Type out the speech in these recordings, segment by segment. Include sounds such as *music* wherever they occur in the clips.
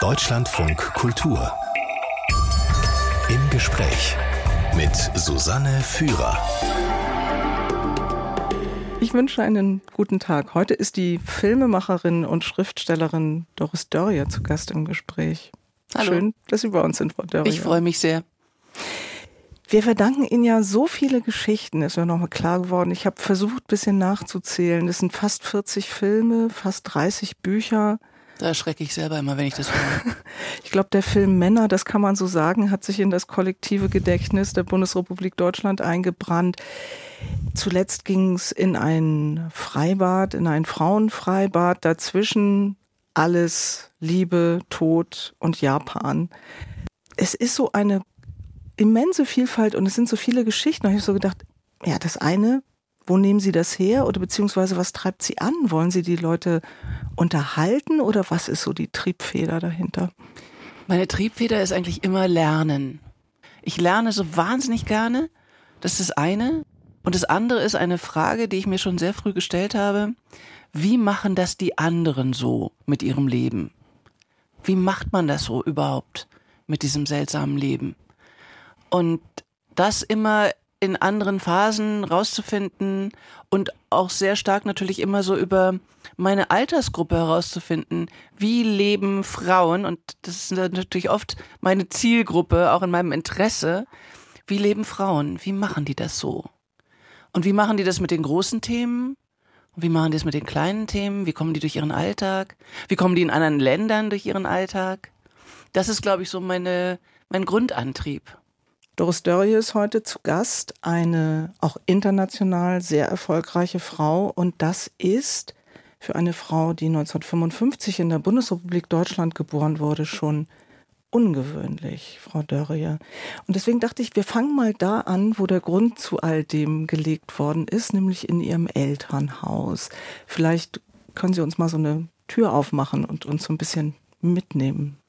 Deutschlandfunk Kultur. Im Gespräch mit Susanne Führer. Ich wünsche einen guten Tag. Heute ist die Filmemacherin und Schriftstellerin Doris Dörrier zu Gast im Gespräch. Hallo. Schön, dass Sie bei uns sind, Frau Dörrier. Ich freue mich sehr. Wir verdanken Ihnen ja so viele Geschichten, ist mir nochmal klar geworden. Ich habe versucht, ein bisschen nachzuzählen. Das sind fast 40 Filme, fast 30 Bücher. Da erschrecke ich selber immer, wenn ich das höre. *laughs* Ich glaube, der Film Männer, das kann man so sagen, hat sich in das kollektive Gedächtnis der Bundesrepublik Deutschland eingebrannt. Zuletzt ging es in ein Freibad, in ein Frauenfreibad. Dazwischen alles Liebe, Tod und Japan. Es ist so eine immense Vielfalt und es sind so viele Geschichten. Habe ich so gedacht, ja, das eine, wo nehmen Sie das her oder beziehungsweise was treibt Sie an? Wollen Sie die Leute unterhalten oder was ist so die Triebfeder dahinter? Meine Triebfeder ist eigentlich immer Lernen. Ich lerne so wahnsinnig gerne. Das ist das eine. Und das andere ist eine Frage, die ich mir schon sehr früh gestellt habe. Wie machen das die anderen so mit ihrem Leben? Wie macht man das so überhaupt mit diesem seltsamen Leben? Und das immer in anderen Phasen rauszufinden und auch sehr stark natürlich immer so über meine Altersgruppe herauszufinden, wie leben Frauen, und das ist natürlich oft meine Zielgruppe, auch in meinem Interesse, wie leben Frauen, wie machen die das so? Und wie machen die das mit den großen Themen? Und wie machen die das mit den kleinen Themen? Wie kommen die durch ihren Alltag? Wie kommen die in anderen Ländern durch ihren Alltag? Das ist, glaube ich, so meine, mein Grundantrieb. Doris Dörrie ist heute zu Gast, eine auch international sehr erfolgreiche Frau. Und das ist für eine Frau, die 1955 in der Bundesrepublik Deutschland geboren wurde, schon ungewöhnlich, Frau Dörrier. Und deswegen dachte ich, wir fangen mal da an, wo der Grund zu all dem gelegt worden ist, nämlich in Ihrem Elternhaus. Vielleicht können Sie uns mal so eine Tür aufmachen und uns so ein bisschen mitnehmen.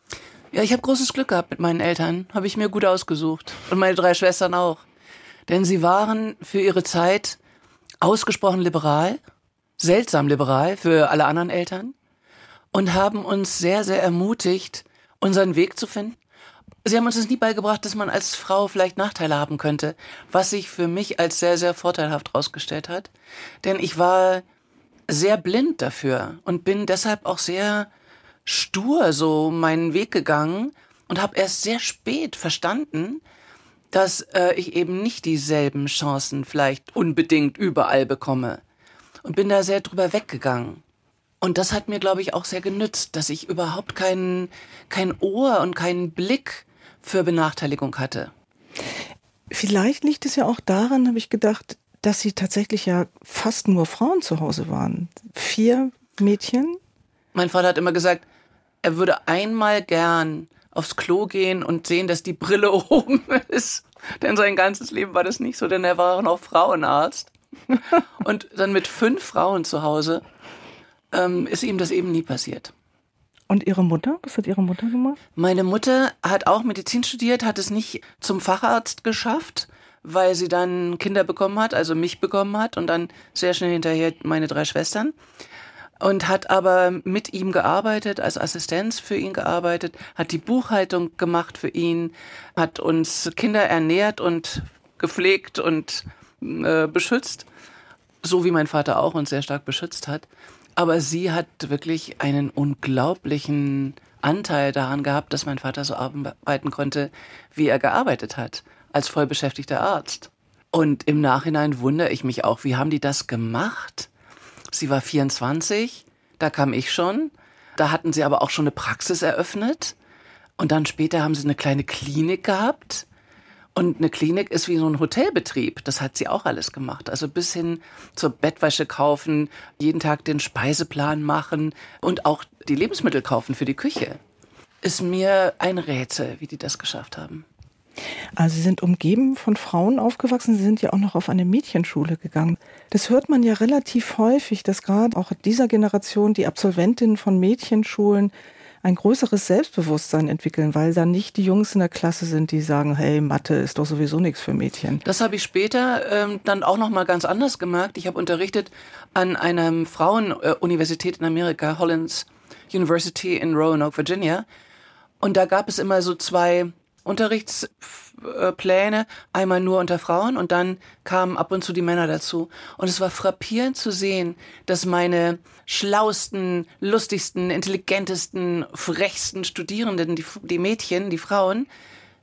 Ja, ich habe großes Glück gehabt mit meinen Eltern. Habe ich mir gut ausgesucht. Und meine drei Schwestern auch. Denn sie waren für ihre Zeit ausgesprochen liberal, seltsam liberal für alle anderen Eltern und haben uns sehr, sehr ermutigt, unseren Weg zu finden. Sie haben uns das nie beigebracht, dass man als Frau vielleicht Nachteile haben könnte, was sich für mich als sehr, sehr vorteilhaft herausgestellt hat. Denn ich war sehr blind dafür und bin deshalb auch sehr stur so meinen Weg gegangen und habe erst sehr spät verstanden, dass äh, ich eben nicht dieselben Chancen vielleicht unbedingt überall bekomme. Und bin da sehr drüber weggegangen. Und das hat mir, glaube ich, auch sehr genützt, dass ich überhaupt kein, kein Ohr und keinen Blick für Benachteiligung hatte. Vielleicht liegt es ja auch daran, habe ich gedacht, dass sie tatsächlich ja fast nur Frauen zu Hause waren. Vier Mädchen. Mein Vater hat immer gesagt, er würde einmal gern aufs Klo gehen und sehen, dass die Brille *laughs* oben ist. Denn sein ganzes Leben war das nicht so, denn er war auch noch Frauenarzt. Und dann mit fünf Frauen zu Hause ähm, ist ihm das eben nie passiert. Und Ihre Mutter? Was hat Ihre Mutter gemacht? Meine Mutter hat auch Medizin studiert, hat es nicht zum Facharzt geschafft, weil sie dann Kinder bekommen hat, also mich bekommen hat und dann sehr schnell hinterher meine drei Schwestern. Und hat aber mit ihm gearbeitet, als Assistenz für ihn gearbeitet, hat die Buchhaltung gemacht für ihn, hat uns Kinder ernährt und gepflegt und äh, beschützt, so wie mein Vater auch uns sehr stark beschützt hat. Aber sie hat wirklich einen unglaublichen Anteil daran gehabt, dass mein Vater so arbeiten konnte, wie er gearbeitet hat, als vollbeschäftigter Arzt. Und im Nachhinein wundere ich mich auch, wie haben die das gemacht? Sie war 24, da kam ich schon. Da hatten sie aber auch schon eine Praxis eröffnet. Und dann später haben sie eine kleine Klinik gehabt. Und eine Klinik ist wie so ein Hotelbetrieb. Das hat sie auch alles gemacht. Also bis hin zur Bettwäsche kaufen, jeden Tag den Speiseplan machen und auch die Lebensmittel kaufen für die Küche. Ist mir ein Rätsel, wie die das geschafft haben. Also Sie sind umgeben von Frauen aufgewachsen, Sie sind ja auch noch auf eine Mädchenschule gegangen. Das hört man ja relativ häufig, dass gerade auch dieser Generation die Absolventinnen von Mädchenschulen ein größeres Selbstbewusstsein entwickeln, weil dann nicht die Jungs in der Klasse sind, die sagen, hey, Mathe ist doch sowieso nichts für Mädchen. Das habe ich später ähm, dann auch noch mal ganz anders gemerkt. Ich habe unterrichtet an einer Frauenuniversität in Amerika, Hollins University in Roanoke, Virginia. Und da gab es immer so zwei Unterrichtspläne, einmal nur unter Frauen und dann kamen ab und zu die Männer dazu. Und es war frappierend zu sehen, dass meine schlausten, lustigsten, intelligentesten, frechsten Studierenden, die, die Mädchen, die Frauen,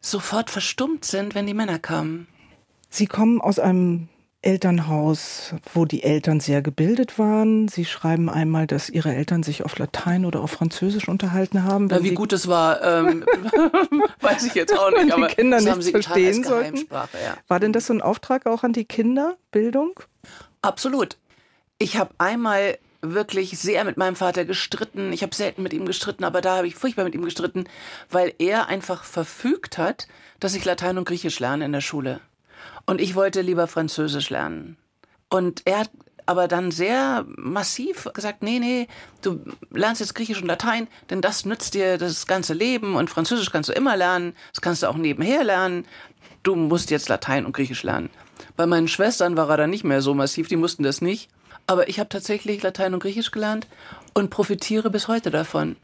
sofort verstummt sind, wenn die Männer kamen. Sie kommen aus einem Elternhaus, wo die Eltern sehr gebildet waren. Sie schreiben einmal, dass ihre Eltern sich auf Latein oder auf Französisch unterhalten haben. Ja, wie gut es war, ähm, *laughs* weiß ich jetzt auch nicht. aber die Kinder nichts verstehen sollten. Ja. War denn das so ein Auftrag auch an die Kinderbildung? Absolut. Ich habe einmal wirklich sehr mit meinem Vater gestritten. Ich habe selten mit ihm gestritten, aber da habe ich furchtbar mit ihm gestritten, weil er einfach verfügt hat, dass ich Latein und Griechisch lerne in der Schule. Und ich wollte lieber Französisch lernen. Und er hat aber dann sehr massiv gesagt, nee, nee, du lernst jetzt Griechisch und Latein, denn das nützt dir das ganze Leben und Französisch kannst du immer lernen, das kannst du auch nebenher lernen. Du musst jetzt Latein und Griechisch lernen. Bei meinen Schwestern war er dann nicht mehr so massiv, die mussten das nicht. Aber ich habe tatsächlich Latein und Griechisch gelernt und profitiere bis heute davon.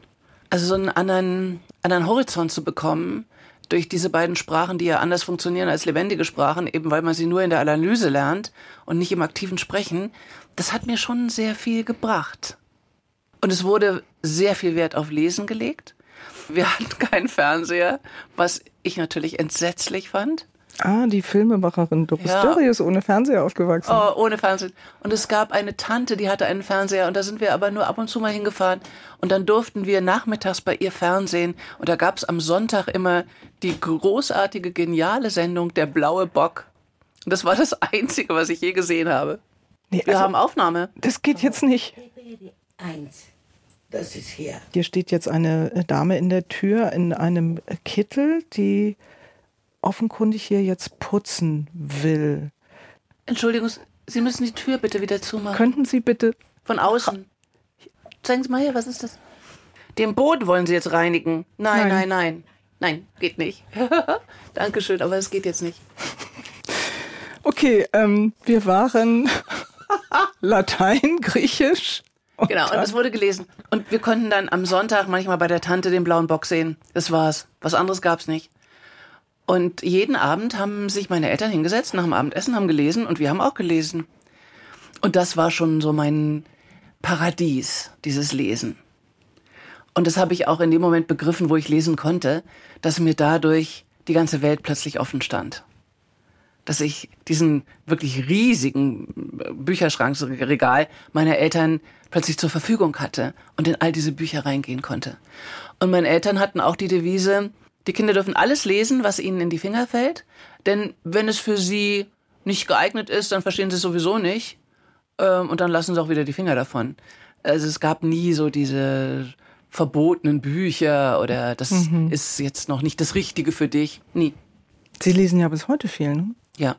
Also so einen anderen, anderen Horizont zu bekommen, durch diese beiden Sprachen, die ja anders funktionieren als lebendige Sprachen, eben weil man sie nur in der Analyse lernt und nicht im aktiven Sprechen, das hat mir schon sehr viel gebracht. Und es wurde sehr viel Wert auf Lesen gelegt. Wir *laughs* hatten keinen Fernseher, was ich natürlich entsetzlich fand. Ah, die Filmemacherin Doris ja. Dörri ist ohne Fernseher aufgewachsen. Oh, ohne Fernseher. Und es gab eine Tante, die hatte einen Fernseher und da sind wir aber nur ab und zu mal hingefahren. Und dann durften wir nachmittags bei ihr Fernsehen. Und da gab es am Sonntag immer die großartige, geniale Sendung Der blaue Bock. Und das war das Einzige, was ich je gesehen habe. Nee, wir also, haben Aufnahme. Das geht jetzt nicht. Eins. Das ist hier. Hier steht jetzt eine Dame in der Tür in einem Kittel, die offenkundig hier jetzt putzen will. Entschuldigung, Sie müssen die Tür bitte wieder zumachen. Könnten Sie bitte. Von außen. Zeigen Sie mal hier, was ist das? Den Boden wollen Sie jetzt reinigen. Nein, nein, nein. Nein, nein geht nicht. *laughs* Dankeschön, aber es geht jetzt nicht. Okay, ähm, wir waren *laughs* Latein, Griechisch. Und genau, und es wurde gelesen. Und wir konnten dann am Sonntag manchmal bei der Tante den blauen Bock sehen. Das war's. Was anderes gab's nicht. Und jeden Abend haben sich meine Eltern hingesetzt nach dem Abendessen, haben gelesen und wir haben auch gelesen. Und das war schon so mein Paradies, dieses Lesen. Und das habe ich auch in dem Moment begriffen, wo ich lesen konnte, dass mir dadurch die ganze Welt plötzlich offen stand. Dass ich diesen wirklich riesigen Bücherschrankregal meiner Eltern plötzlich zur Verfügung hatte und in all diese Bücher reingehen konnte. Und meine Eltern hatten auch die Devise, die Kinder dürfen alles lesen, was ihnen in die Finger fällt, denn wenn es für sie nicht geeignet ist, dann verstehen sie es sowieso nicht ähm, und dann lassen sie auch wieder die Finger davon. Also es gab nie so diese verbotenen Bücher oder das mhm. ist jetzt noch nicht das Richtige für dich. Nie. Sie lesen ja bis heute viel, ne? Ja.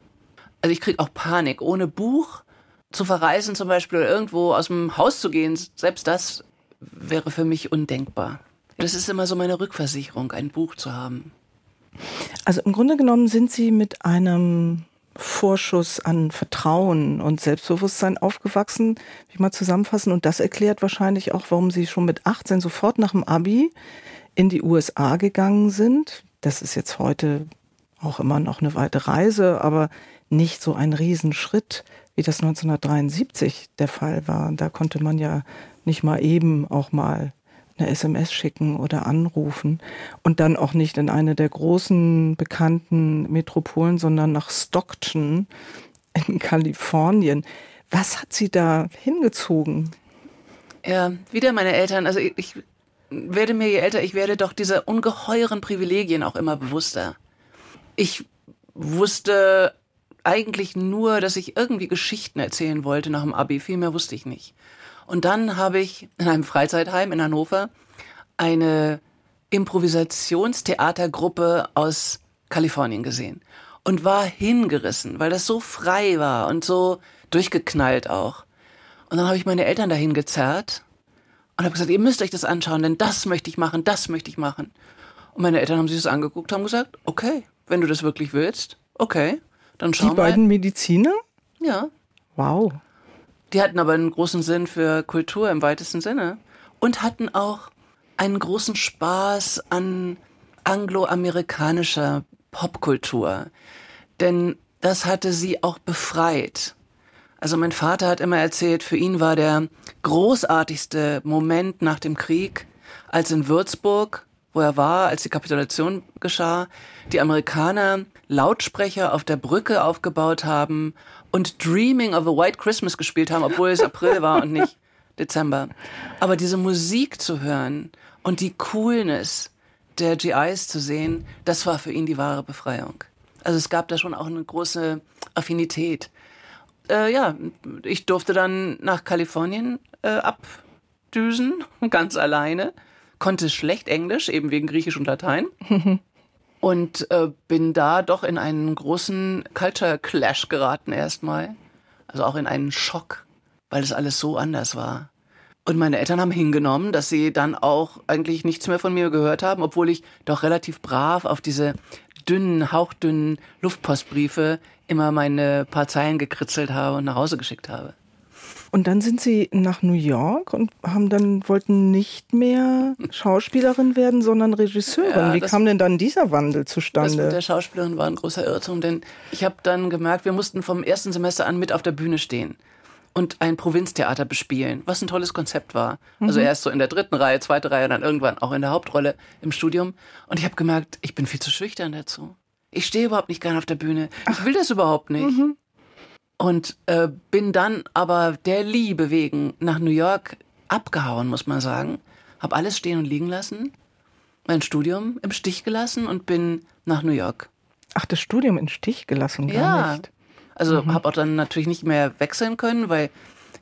Also ich kriege auch Panik. Ohne Buch zu verreisen zum Beispiel oder irgendwo aus dem Haus zu gehen, selbst das wäre für mich undenkbar. Das ist immer so meine Rückversicherung, ein Buch zu haben. Also im Grunde genommen sind Sie mit einem Vorschuss an Vertrauen und Selbstbewusstsein aufgewachsen, wie mal zusammenfassen. Und das erklärt wahrscheinlich auch, warum Sie schon mit 18 sofort nach dem Abi in die USA gegangen sind. Das ist jetzt heute auch immer noch eine weite Reise, aber nicht so ein Riesenschritt, wie das 1973 der Fall war. Da konnte man ja nicht mal eben auch mal eine SMS schicken oder anrufen und dann auch nicht in eine der großen bekannten Metropolen, sondern nach Stockton in Kalifornien. Was hat sie da hingezogen? Ja, wieder meine Eltern. Also ich, ich werde mir je älter ich werde, doch dieser ungeheuren Privilegien auch immer bewusster. Ich wusste eigentlich nur, dass ich irgendwie Geschichten erzählen wollte nach dem Abi. Viel mehr wusste ich nicht. Und dann habe ich in einem Freizeitheim in Hannover eine Improvisationstheatergruppe aus Kalifornien gesehen und war hingerissen, weil das so frei war und so durchgeknallt auch. Und dann habe ich meine Eltern dahin gezerrt und habe gesagt, ihr müsst euch das anschauen, denn das möchte ich machen, das möchte ich machen. Und meine Eltern haben sich das angeguckt, haben gesagt, okay, wenn du das wirklich willst, okay, dann schau mal. Die beiden Mediziner? Ja. Wow. Die hatten aber einen großen Sinn für Kultur im weitesten Sinne und hatten auch einen großen Spaß an angloamerikanischer Popkultur. Denn das hatte sie auch befreit. Also mein Vater hat immer erzählt, für ihn war der großartigste Moment nach dem Krieg, als in Würzburg, wo er war, als die Kapitulation geschah, die Amerikaner Lautsprecher auf der Brücke aufgebaut haben und Dreaming of a White Christmas gespielt haben, obwohl es April war und nicht Dezember. Aber diese Musik zu hören und die Coolness der GIs zu sehen, das war für ihn die wahre Befreiung. Also es gab da schon auch eine große Affinität. Äh, ja, ich durfte dann nach Kalifornien äh, abdüsen, *laughs* ganz alleine. Konnte schlecht Englisch, eben wegen Griechisch und Latein. *laughs* und äh, bin da doch in einen großen Culture Clash geraten erstmal. Also auch in einen Schock, weil es alles so anders war. Und meine Eltern haben hingenommen, dass sie dann auch eigentlich nichts mehr von mir gehört haben, obwohl ich doch relativ brav auf diese dünnen, hauchdünnen Luftpostbriefe immer meine paar Zeilen gekritzelt habe und nach Hause geschickt habe. Und dann sind Sie nach New York und haben dann wollten nicht mehr Schauspielerin werden, sondern Regisseurin. Ja, Wie kam denn dann dieser Wandel zustande? Das mit der Schauspielerin war ein großer Irrtum, denn ich habe dann gemerkt, wir mussten vom ersten Semester an mit auf der Bühne stehen und ein Provinztheater bespielen, was ein tolles Konzept war. Also mhm. erst so in der dritten Reihe, zweite Reihe, dann irgendwann auch in der Hauptrolle im Studium. Und ich habe gemerkt, ich bin viel zu schüchtern dazu. Ich stehe überhaupt nicht gern auf der Bühne. Ich will das überhaupt nicht. Mhm. Und äh, bin dann aber der Liebe wegen nach New York abgehauen, muss man sagen. Hab alles stehen und liegen lassen, mein Studium im Stich gelassen und bin nach New York. Ach, das Studium im Stich gelassen, gar ja. nicht. Also mhm. habe auch dann natürlich nicht mehr wechseln können, weil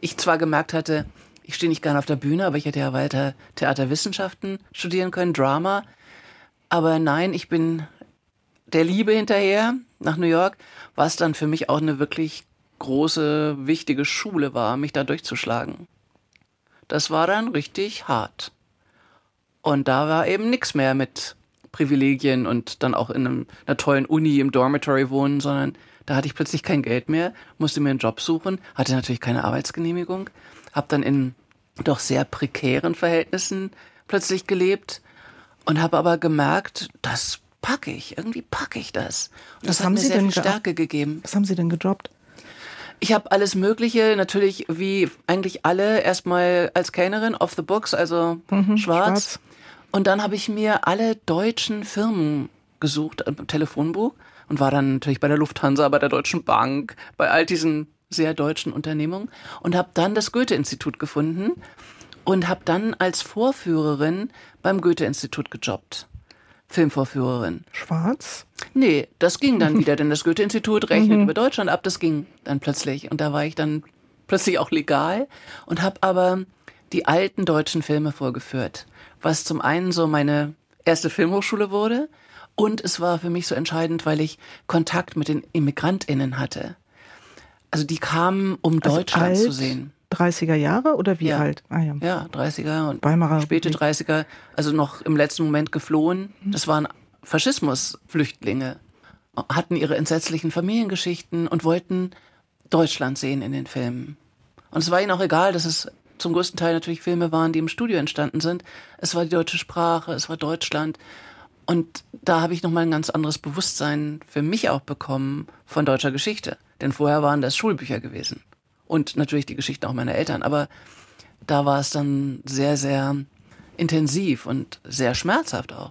ich zwar gemerkt hatte, ich stehe nicht gerne auf der Bühne, aber ich hätte ja weiter Theaterwissenschaften studieren können, Drama. Aber nein, ich bin der Liebe hinterher nach New York, was dann für mich auch eine wirklich große, wichtige Schule war, mich da durchzuschlagen. Das war dann richtig hart. Und da war eben nichts mehr mit Privilegien und dann auch in einem, einer tollen Uni im Dormitory wohnen, sondern da hatte ich plötzlich kein Geld mehr, musste mir einen Job suchen, hatte natürlich keine Arbeitsgenehmigung, habe dann in doch sehr prekären Verhältnissen plötzlich gelebt und habe aber gemerkt, das packe ich, irgendwie packe ich das. Und das Was hat mir Sie sehr viel Stärke gegeben. Was haben Sie denn gejobbt? Ich habe alles Mögliche, natürlich wie eigentlich alle, erstmal als Kellnerin off the books, also mhm, schwarz. schwarz. Und dann habe ich mir alle deutschen Firmen gesucht im Telefonbuch und war dann natürlich bei der Lufthansa, bei der Deutschen Bank, bei all diesen sehr deutschen Unternehmungen und habe dann das Goethe-Institut gefunden und habe dann als Vorführerin beim Goethe-Institut gejobbt. Filmvorführerin. Schwarz? Nee, das ging dann wieder, *laughs* denn das Goethe-Institut rechnet mhm. über Deutschland ab, das ging dann plötzlich. Und da war ich dann plötzlich auch legal und habe aber die alten deutschen Filme vorgeführt, was zum einen so meine erste Filmhochschule wurde und es war für mich so entscheidend, weil ich Kontakt mit den ImmigrantInnen hatte. Also die kamen, um also Deutschland alt, zu sehen. 30er Jahre oder wie ja. alt? Ah, ja. ja, 30er und Weimarer späte 30er, also noch im letzten Moment geflohen. Mhm. Das waren Faschismusflüchtlinge, hatten ihre entsetzlichen Familiengeschichten und wollten Deutschland sehen in den Filmen. Und es war ihnen auch egal, dass es zum größten Teil natürlich Filme waren, die im Studio entstanden sind. Es war die deutsche Sprache, es war Deutschland. Und da habe ich nochmal ein ganz anderes Bewusstsein für mich auch bekommen von deutscher Geschichte. Denn vorher waren das Schulbücher gewesen. Und natürlich die Geschichten auch meiner Eltern. Aber da war es dann sehr, sehr intensiv und sehr schmerzhaft auch.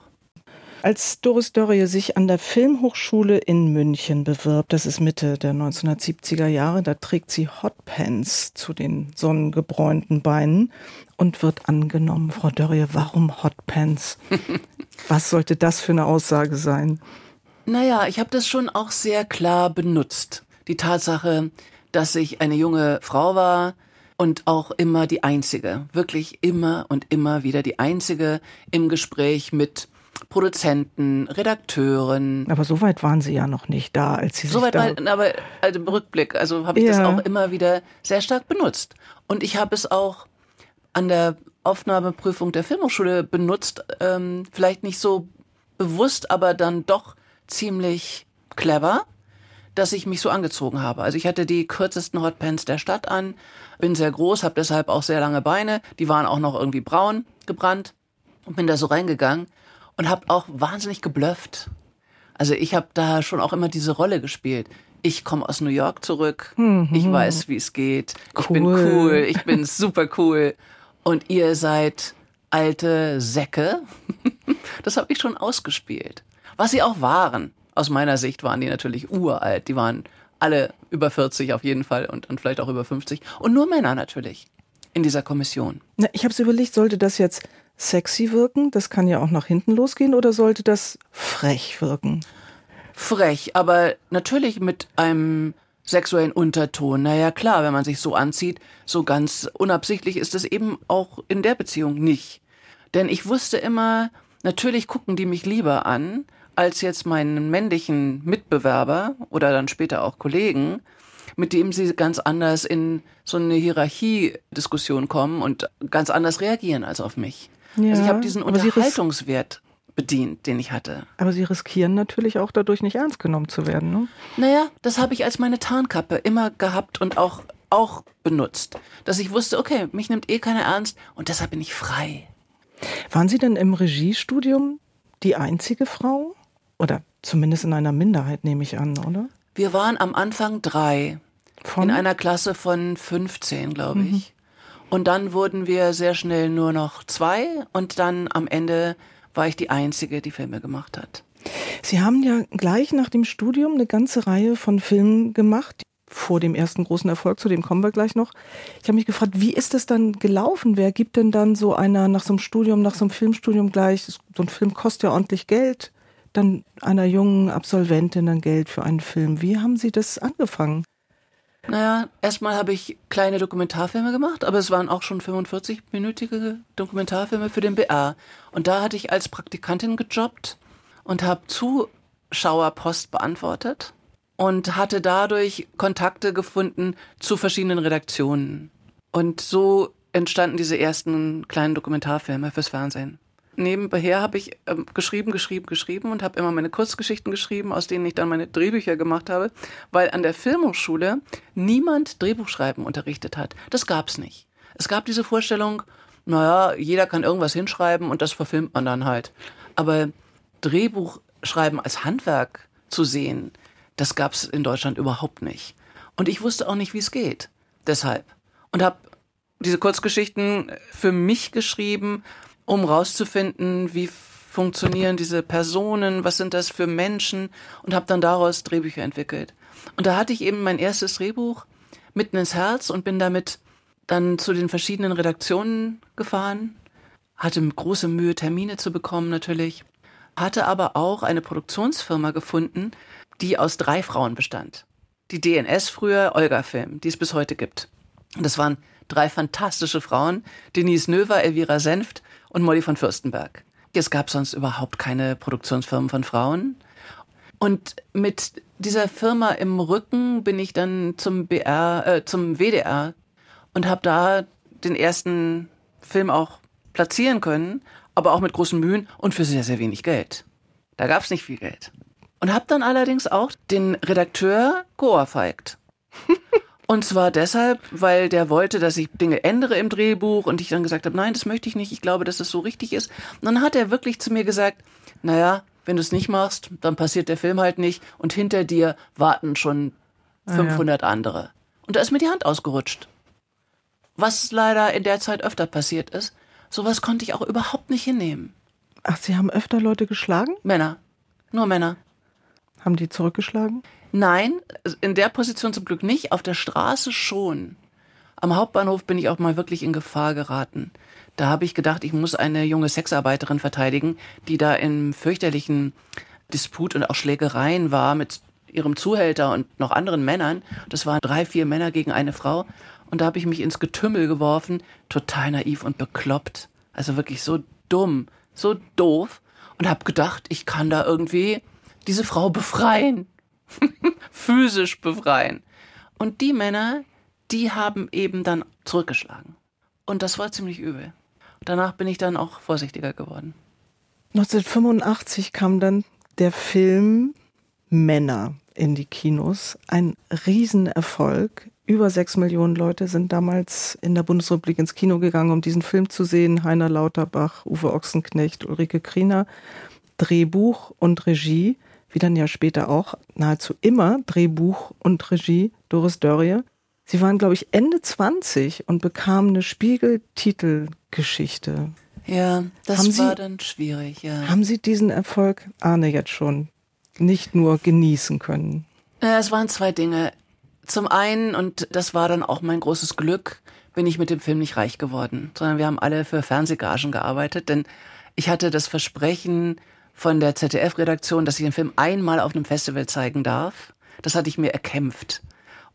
Als Doris Dörrie sich an der Filmhochschule in München bewirbt, das ist Mitte der 1970er Jahre, da trägt sie Hotpants zu den sonnengebräunten Beinen und wird angenommen. Frau Dörrie, warum Hotpants? *laughs* Was sollte das für eine Aussage sein? Naja, ich habe das schon auch sehr klar benutzt. Die Tatsache, dass ich eine junge Frau war und auch immer die Einzige, wirklich immer und immer wieder die Einzige im Gespräch mit Produzenten, Redakteuren. Aber so weit waren Sie ja noch nicht da, als Sie so sich weit war, aber also im Rückblick, also habe ich ja. das auch immer wieder sehr stark benutzt. Und ich habe es auch an der Aufnahmeprüfung der Filmhochschule benutzt, ähm, vielleicht nicht so bewusst, aber dann doch ziemlich clever, dass ich mich so angezogen habe. Also ich hatte die kürzesten Hotpants der Stadt an, bin sehr groß, habe deshalb auch sehr lange Beine, die waren auch noch irgendwie braun gebrannt und bin da so reingegangen und habe auch wahnsinnig geblufft. Also ich habe da schon auch immer diese Rolle gespielt. Ich komme aus New York zurück. Ich weiß, wie es geht. Ich bin Cool. cool. Ich bin super cool. Und ihr seid alte Säcke. *laughs* Das habe ich schon ausgespielt. Was sie auch waren. Aus meiner Sicht waren die natürlich uralt. Die waren alle über 40 auf jeden Fall und, und vielleicht auch über 50. Und nur Männer natürlich in dieser Kommission. Na, ich habe es überlegt, sollte das jetzt sexy wirken? Das kann ja auch nach hinten losgehen. Oder sollte das frech wirken? frech, aber natürlich mit einem sexuellen Unterton. Naja, klar, wenn man sich so anzieht, so ganz unabsichtlich ist es eben auch in der Beziehung nicht. Denn ich wusste immer, natürlich gucken die mich lieber an, als jetzt meinen männlichen Mitbewerber oder dann später auch Kollegen, mit dem sie ganz anders in so eine Hierarchiediskussion kommen und ganz anders reagieren als auf mich. also ich Ja, habe diesen Unterhaltungswert bedient, den ich hatte. Aber sie riskieren natürlich auch dadurch nicht ernst genommen zu werden. Ne? Naja, das habe ich als meine Tarnkappe immer gehabt und auch, auch benutzt. Dass ich wusste, okay, mich nimmt eh keiner ernst und deshalb bin ich frei. Waren Sie denn im Regiestudium die einzige Frau? Oder zumindest in einer Minderheit, nehme ich an, oder? Wir waren am Anfang drei. Von? In einer Klasse von 15, glaube ich. Und dann wurden wir sehr schnell nur noch zwei und dann am Ende war ich die Einzige, die Filme gemacht hat. Sie haben ja gleich nach dem Studium eine ganze Reihe von Filmen gemacht, vor dem ersten großen Erfolg, zu dem kommen wir gleich noch. Ich habe mich gefragt, wie ist das dann gelaufen? Wer gibt denn dann so einer nach so einem Studium, nach so einem Filmstudium gleich, so ein Film kostet ja ordentlich Geld, dann einer jungen Absolventin dann Geld für einen Film. Wie haben Sie das angefangen? Naja, erstmal habe ich kleine Dokumentarfilme gemacht, aber es waren auch schon 45-minütige Dokumentarfilme für den BR. Und da hatte ich als Praktikantin gejobbt und habe Zuschauerpost beantwortet und hatte dadurch Kontakte gefunden zu verschiedenen Redaktionen. Und so entstanden diese ersten kleinen Dokumentarfilme fürs Fernsehen. Nebenher habe ich ähm, geschrieben, geschrieben, geschrieben und habe immer meine Kurzgeschichten geschrieben, aus denen ich dann meine Drehbücher gemacht habe, weil an der Filmhochschule niemand Drehbuchschreiben unterrichtet hat. Das gab's nicht. Es gab diese Vorstellung, naja, jeder kann irgendwas hinschreiben und das verfilmt man dann halt. Aber Drehbuchschreiben als Handwerk zu sehen, das gab's in Deutschland überhaupt nicht. Und ich wusste auch nicht, wie es geht. Deshalb. Und habe diese Kurzgeschichten für mich geschrieben, um rauszufinden, wie funktionieren diese Personen, was sind das für Menschen und habe dann daraus Drehbücher entwickelt. Und da hatte ich eben mein erstes Drehbuch mitten ins Herz und bin damit dann zu den verschiedenen Redaktionen gefahren, hatte große Mühe, Termine zu bekommen natürlich, hatte aber auch eine Produktionsfirma gefunden, die aus drei Frauen bestand. Die DNS früher, Olga Film, die es bis heute gibt. Und das waren drei fantastische Frauen, Denise Növer, Elvira Senft und Molly von Fürstenberg. Es gab sonst überhaupt keine Produktionsfirmen von Frauen. Und mit dieser Firma im Rücken bin ich dann zum BR, äh, zum WDR und habe da den ersten Film auch platzieren können, aber auch mit großen Mühen und für sehr, sehr wenig Geld. Da gab es nicht viel Geld. Und habe dann allerdings auch den Redakteur geohrfeigt. Und zwar deshalb, weil der wollte, dass ich Dinge ändere im Drehbuch und ich dann gesagt habe, nein, das möchte ich nicht, ich glaube, dass das so richtig ist. Und dann hat er wirklich zu mir gesagt, naja, wenn du es nicht machst, dann passiert der Film halt nicht und hinter dir warten schon 500 andere. Und da ist mir die Hand ausgerutscht. Was leider in der Zeit öfter passiert ist, sowas konnte ich auch überhaupt nicht hinnehmen. Ach, Sie haben öfter Leute geschlagen? Männer. Nur Männer. Haben die zurückgeschlagen? Nein, in der Position zum Glück nicht, auf der Straße schon. Am Hauptbahnhof bin ich auch mal wirklich in Gefahr geraten. Da habe ich gedacht, ich muss eine junge Sexarbeiterin verteidigen, die da im fürchterlichen Disput und auch Schlägereien war mit ihrem Zuhälter und noch anderen Männern. Das waren drei, vier Männer gegen eine Frau. Und da habe ich mich ins Getümmel geworfen, total naiv und bekloppt. Also wirklich so dumm, so doof. Und habe gedacht, ich kann da irgendwie diese Frau befreien. *laughs* Physisch befreien. Und die Männer, die haben eben dann zurückgeschlagen. Und das war ziemlich übel. Danach bin ich dann auch vorsichtiger geworden. 1985 kam dann der Film Männer in die Kinos. Ein Riesenerfolg. Über sechs Millionen Leute sind damals in der Bundesrepublik ins Kino gegangen, um diesen Film zu sehen. Heiner Lauterbach, Uwe Ochsenknecht, Ulrike Kriener. Drehbuch und Regie, wie dann ja später auch nahezu immer Drehbuch und Regie Doris Dörrie. Sie waren, glaube ich, Ende 20 und bekamen eine Spiegel-Titelgeschichte. Ja, das Haben war Sie- dann schwierig, ja. Haben Sie diesen Erfolg, Arne, jetzt schon nicht nur genießen können? Ja, es waren zwei Dinge. Zum einen, und das war dann auch mein großes Glück, bin ich mit dem Film nicht reich geworden, sondern wir haben alle für Fernsehgagen gearbeitet, denn ich hatte das Versprechen von der ZDF-Redaktion, dass ich den Film einmal auf einem Festival zeigen darf. Das hatte ich mir erkämpft.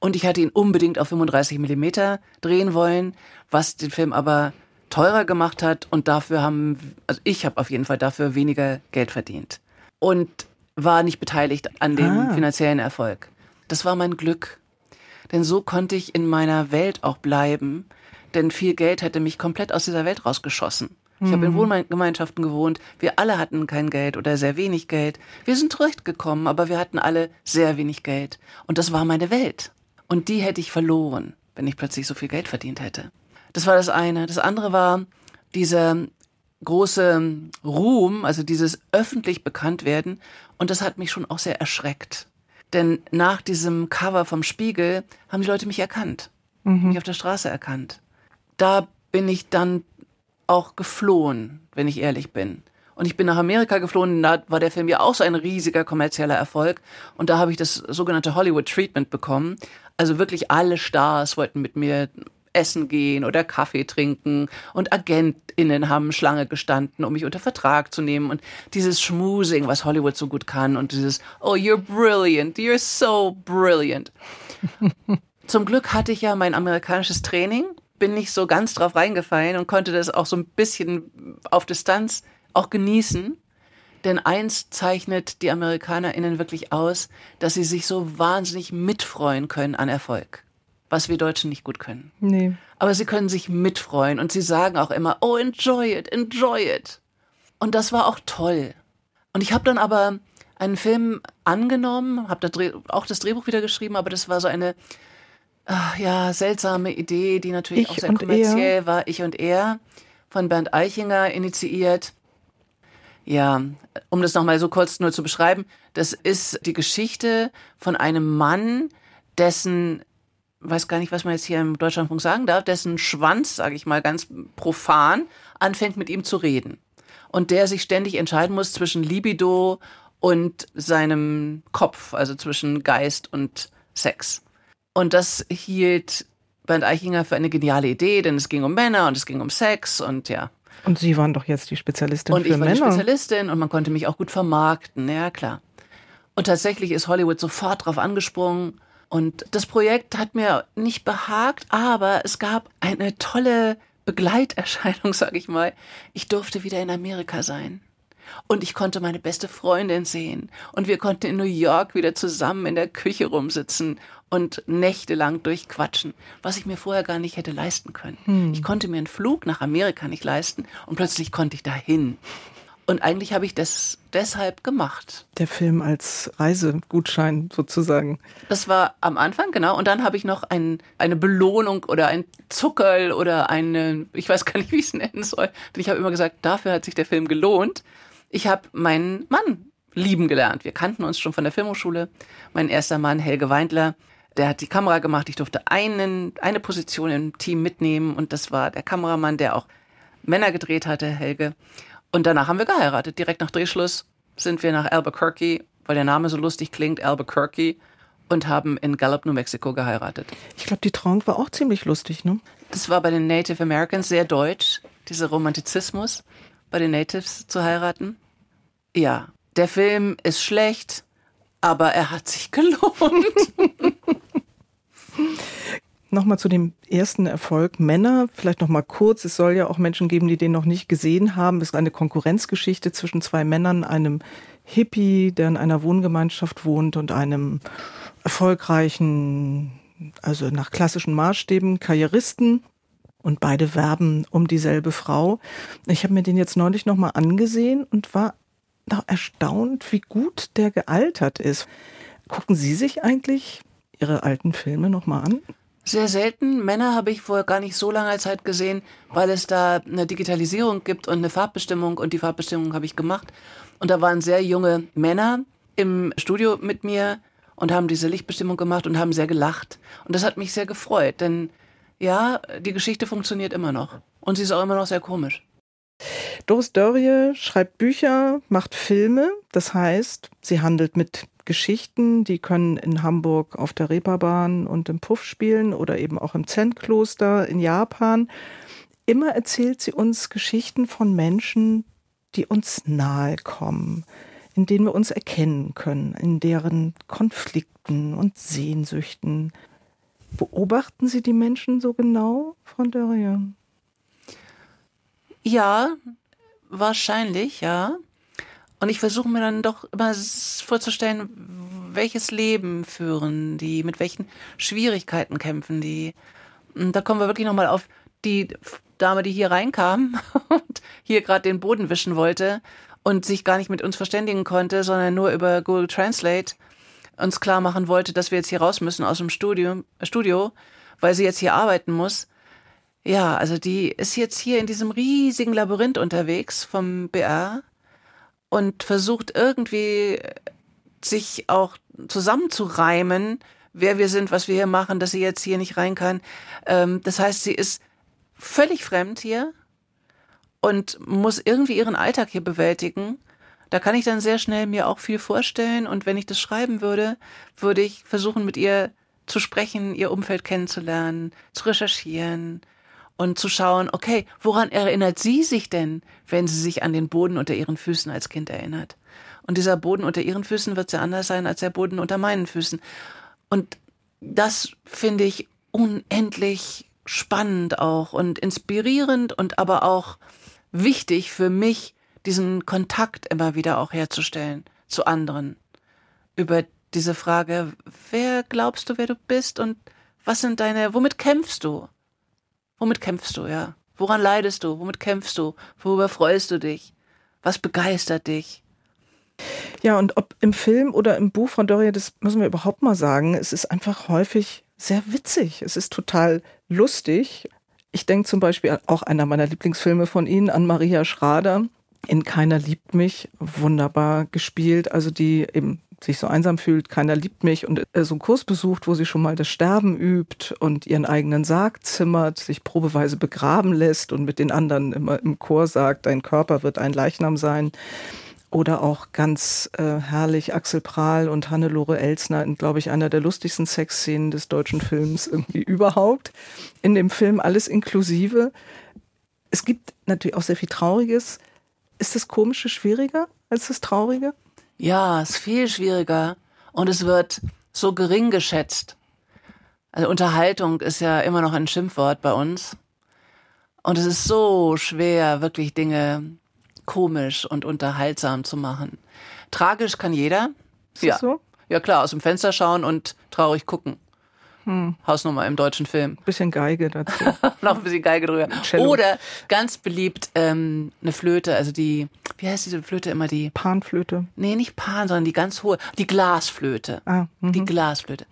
Und ich hatte ihn unbedingt auf 35 Millimeter drehen wollen, was den Film aber teurer gemacht hat und dafür haben, also ich habe auf jeden Fall dafür weniger Geld verdient und war nicht beteiligt an dem Ah. finanziellen Erfolg. Das war mein Glück. Denn so konnte ich in meiner Welt auch bleiben, denn viel Geld hätte mich komplett aus dieser Welt rausgeschossen. Ich habe in Wohngemeinschaften gewohnt. Wir alle hatten kein Geld oder sehr wenig Geld. Wir sind zurechtgekommen, aber wir hatten alle sehr wenig Geld. Und das war meine Welt. Und die hätte ich verloren, wenn ich plötzlich so viel Geld verdient hätte. Das war das eine. Das andere war dieser große Ruhm, also dieses öffentlich bekannt werden. Und das hat mich schon auch sehr erschreckt. Denn nach diesem Cover vom Spiegel haben die Leute mich erkannt. Mich auf der Straße erkannt. Da bin ich dann auch geflohen, wenn ich ehrlich bin. Und ich bin nach Amerika geflohen, da war der Film ja auch so ein riesiger kommerzieller Erfolg. Und da habe ich das sogenannte Hollywood Treatment bekommen. Also wirklich alle Stars wollten mit mir essen gehen oder Kaffee trinken und AgentInnen haben Schlange gestanden, um mich unter Vertrag zu nehmen und dieses Schmusing, was Hollywood so gut kann und dieses, oh, you're brilliant, you're so brilliant. *laughs* Zum Glück hatte ich ja mein amerikanisches Training, bin nicht so ganz drauf reingefallen und konnte das auch so ein bisschen auf Distanz auch genießen. Denn eins zeichnet die AmerikanerInnen wirklich aus, dass sie sich so wahnsinnig mitfreuen können an Erfolg. Was wir Deutschen nicht gut können. Nee. Aber sie können sich mitfreuen und sie sagen auch immer, oh, enjoy it, enjoy it. Und das war auch toll. Und ich habe dann aber einen Film angenommen, habe da auch das Drehbuch wieder geschrieben, aber das war so eine ah, ja seltsame Idee, die natürlich Ich auch sehr kommerziell war. Ich und er von Bernd Eichinger initiiert. Ja, um das nochmal so kurz nur zu beschreiben, das ist die Geschichte von einem Mann, dessen weiß gar nicht, was man jetzt hier im Deutschlandfunk sagen darf, dessen Schwanz, sage ich mal ganz profan, anfängt mit ihm zu reden. Und der sich ständig entscheiden muss zwischen Libido und seinem Kopf, also zwischen Geist und Sex. Und das hielt Bernd Eichinger für eine geniale Idee, denn es ging um Männer und es ging um Sex und ja. Und Sie waren doch jetzt die Spezialistin Und für ich war die Männer. Spezialistin und man konnte mich auch gut vermarkten, ja klar. Und tatsächlich ist Hollywood sofort drauf angesprungen. Und das Projekt hat mir nicht behagt, aber es gab eine tolle Begleiterscheinung, *laughs* sag ich mal. Ich durfte wieder in Amerika sein. Und ich konnte meine beste Freundin sehen. Und wir konnten in New York wieder zusammen in der Küche rumsitzen und nächtelang durchquatschen, was ich mir vorher gar nicht hätte leisten können. Ich konnte mir einen Flug nach Amerika nicht leisten und plötzlich konnte ich dahin. Und eigentlich habe ich das deshalb gemacht. Der Film als Reisegutschein sozusagen. Das war am Anfang, genau. Und dann habe ich noch ein, eine Belohnung oder ein Zuckerl oder eine, ich weiß gar nicht, wie ich es nennen soll. Ich habe immer gesagt, dafür hat sich der Film gelohnt. Ich habe meinen Mann lieben gelernt. Wir kannten uns schon von der Filmhochschule. Mein erster Mann, Helge Weindler, der hat die Kamera gemacht. Ich durfte einen, eine Position im Team mitnehmen. Und das war der Kameramann, der auch Männer gedreht hatte, Helge. Und danach haben wir geheiratet. Direkt nach Drehschluss sind wir nach Albuquerque, weil der Name so lustig klingt, Albuquerque, und haben in Gallup, New Mexico geheiratet. Ich glaube, die Trauung war auch ziemlich lustig, ne? Das war bei den Native Americans sehr deutsch, dieser Romantizismus, bei den Natives zu heiraten. Ja, der Film ist schlecht, aber er hat sich *laughs* gelohnt. Nochmal zu dem ersten Erfolg. Männer, vielleicht nochmal kurz. Es soll ja auch Menschen geben, die den noch nicht gesehen haben. Es ist eine Konkurrenzgeschichte zwischen zwei Männern, einem Hippie, der in einer Wohngemeinschaft wohnt und einem erfolgreichen, also nach klassischen Maßstäben, Karrieristen. Und beide werben um dieselbe Frau. Ich habe mir den jetzt neulich nochmal angesehen und war erstaunt, wie gut der gealtert ist. Gucken Sie sich eigentlich Ihre alten Filme nochmal an? Sehr selten. Männer habe ich vor gar nicht so langer Zeit gesehen, weil es da eine Digitalisierung gibt und eine Farbbestimmung und die Farbbestimmung habe ich gemacht. Und da waren sehr junge Männer im Studio mit mir und haben diese Lichtbestimmung gemacht und haben sehr gelacht. Und das hat mich sehr gefreut, denn ja, die Geschichte funktioniert immer noch. Und sie ist auch immer noch sehr komisch. Doris Dörrie schreibt Bücher, macht Filme. Das heißt, sie handelt mit Geschichten, die können in Hamburg auf der Reeperbahn und im Puff spielen oder eben auch im Zen-Kloster in Japan. Immer erzählt sie uns Geschichten von Menschen, die uns nahe kommen, in denen wir uns erkennen können, in deren Konflikten und Sehnsüchten. Beobachten Sie die Menschen so genau, Frau Dörrie? Ja, wahrscheinlich, ja. Und ich versuche mir dann doch immer vorzustellen, welches Leben führen die, mit welchen Schwierigkeiten kämpfen die. Und da kommen wir wirklich nochmal auf die Dame, die hier reinkam *laughs* und hier gerade den Boden wischen wollte und sich gar nicht mit uns verständigen konnte, sondern nur über Google Translate uns klar machen wollte, dass wir jetzt hier raus müssen aus dem Studio, Studio weil sie jetzt hier arbeiten muss. Ja, also die ist jetzt hier in diesem riesigen Labyrinth unterwegs vom BR und versucht irgendwie sich auch zusammenzureimen, wer wir sind, was wir hier machen, dass sie jetzt hier nicht rein kann. Ähm, das heißt, sie ist völlig fremd hier und muss irgendwie ihren Alltag hier bewältigen. Da kann ich dann sehr schnell mir auch viel vorstellen und wenn ich das schreiben würde, würde ich versuchen, mit ihr zu sprechen, ihr Umfeld kennenzulernen, zu recherchieren, und zu schauen, okay, woran erinnert sie sich denn, wenn sie sich an den Boden unter ihren Füßen als Kind erinnert? Und dieser Boden unter ihren Füßen wird sehr anders sein als der Boden unter meinen Füßen. Und das finde ich unendlich spannend auch und inspirierend und aber auch wichtig für mich, diesen Kontakt immer wieder auch herzustellen zu anderen. Über diese Frage, wer glaubst du, wer du bist und was sind deine, womit kämpfst du? Womit kämpfst du, ja? Woran leidest du? Womit kämpfst du? Worüber freust du dich? Was begeistert dich? Ja, und ob im Film oder im Buch von Doria, das müssen wir überhaupt mal sagen, es ist einfach häufig sehr witzig. Es ist total lustig. Ich denke zum Beispiel auch einer meiner Lieblingsfilme von Ihnen an Maria Schrader. In Keiner liebt mich, wunderbar gespielt. Also die eben sich so einsam fühlt, keiner liebt mich und äh, so einen Kurs besucht, wo sie schon mal das Sterben übt und ihren eigenen Sarg zimmert, sich probeweise begraben lässt und mit den anderen immer im Chor sagt, dein Körper wird ein Leichnam sein. Oder auch ganz äh, herrlich Axel Prahl und Hannelore Elsner in, glaube ich, einer der lustigsten Sexszenen des deutschen Films irgendwie *laughs* überhaupt. In dem Film alles inklusive. Es gibt natürlich auch sehr viel Trauriges. Ist das Komische schwieriger als das Traurige? Ja, ist viel schwieriger und es wird so gering geschätzt. Also Unterhaltung ist ja immer noch ein Schimpfwort bei uns. Und es ist so schwer, wirklich Dinge komisch und unterhaltsam zu machen. Tragisch kann jeder. Ist ja. so? Ja klar, aus dem Fenster schauen und traurig gucken. Hm. Hausnummer im deutschen Film. Bisschen Geige dazu. *laughs* Noch ein bisschen Geige drüber. Cello. Oder ganz beliebt ähm, eine Flöte, also die, wie heißt diese Flöte immer die? Panflöte. Nee, nicht Pan, sondern die ganz hohe, die Glasflöte. Ah, mhm. die Glasflöte.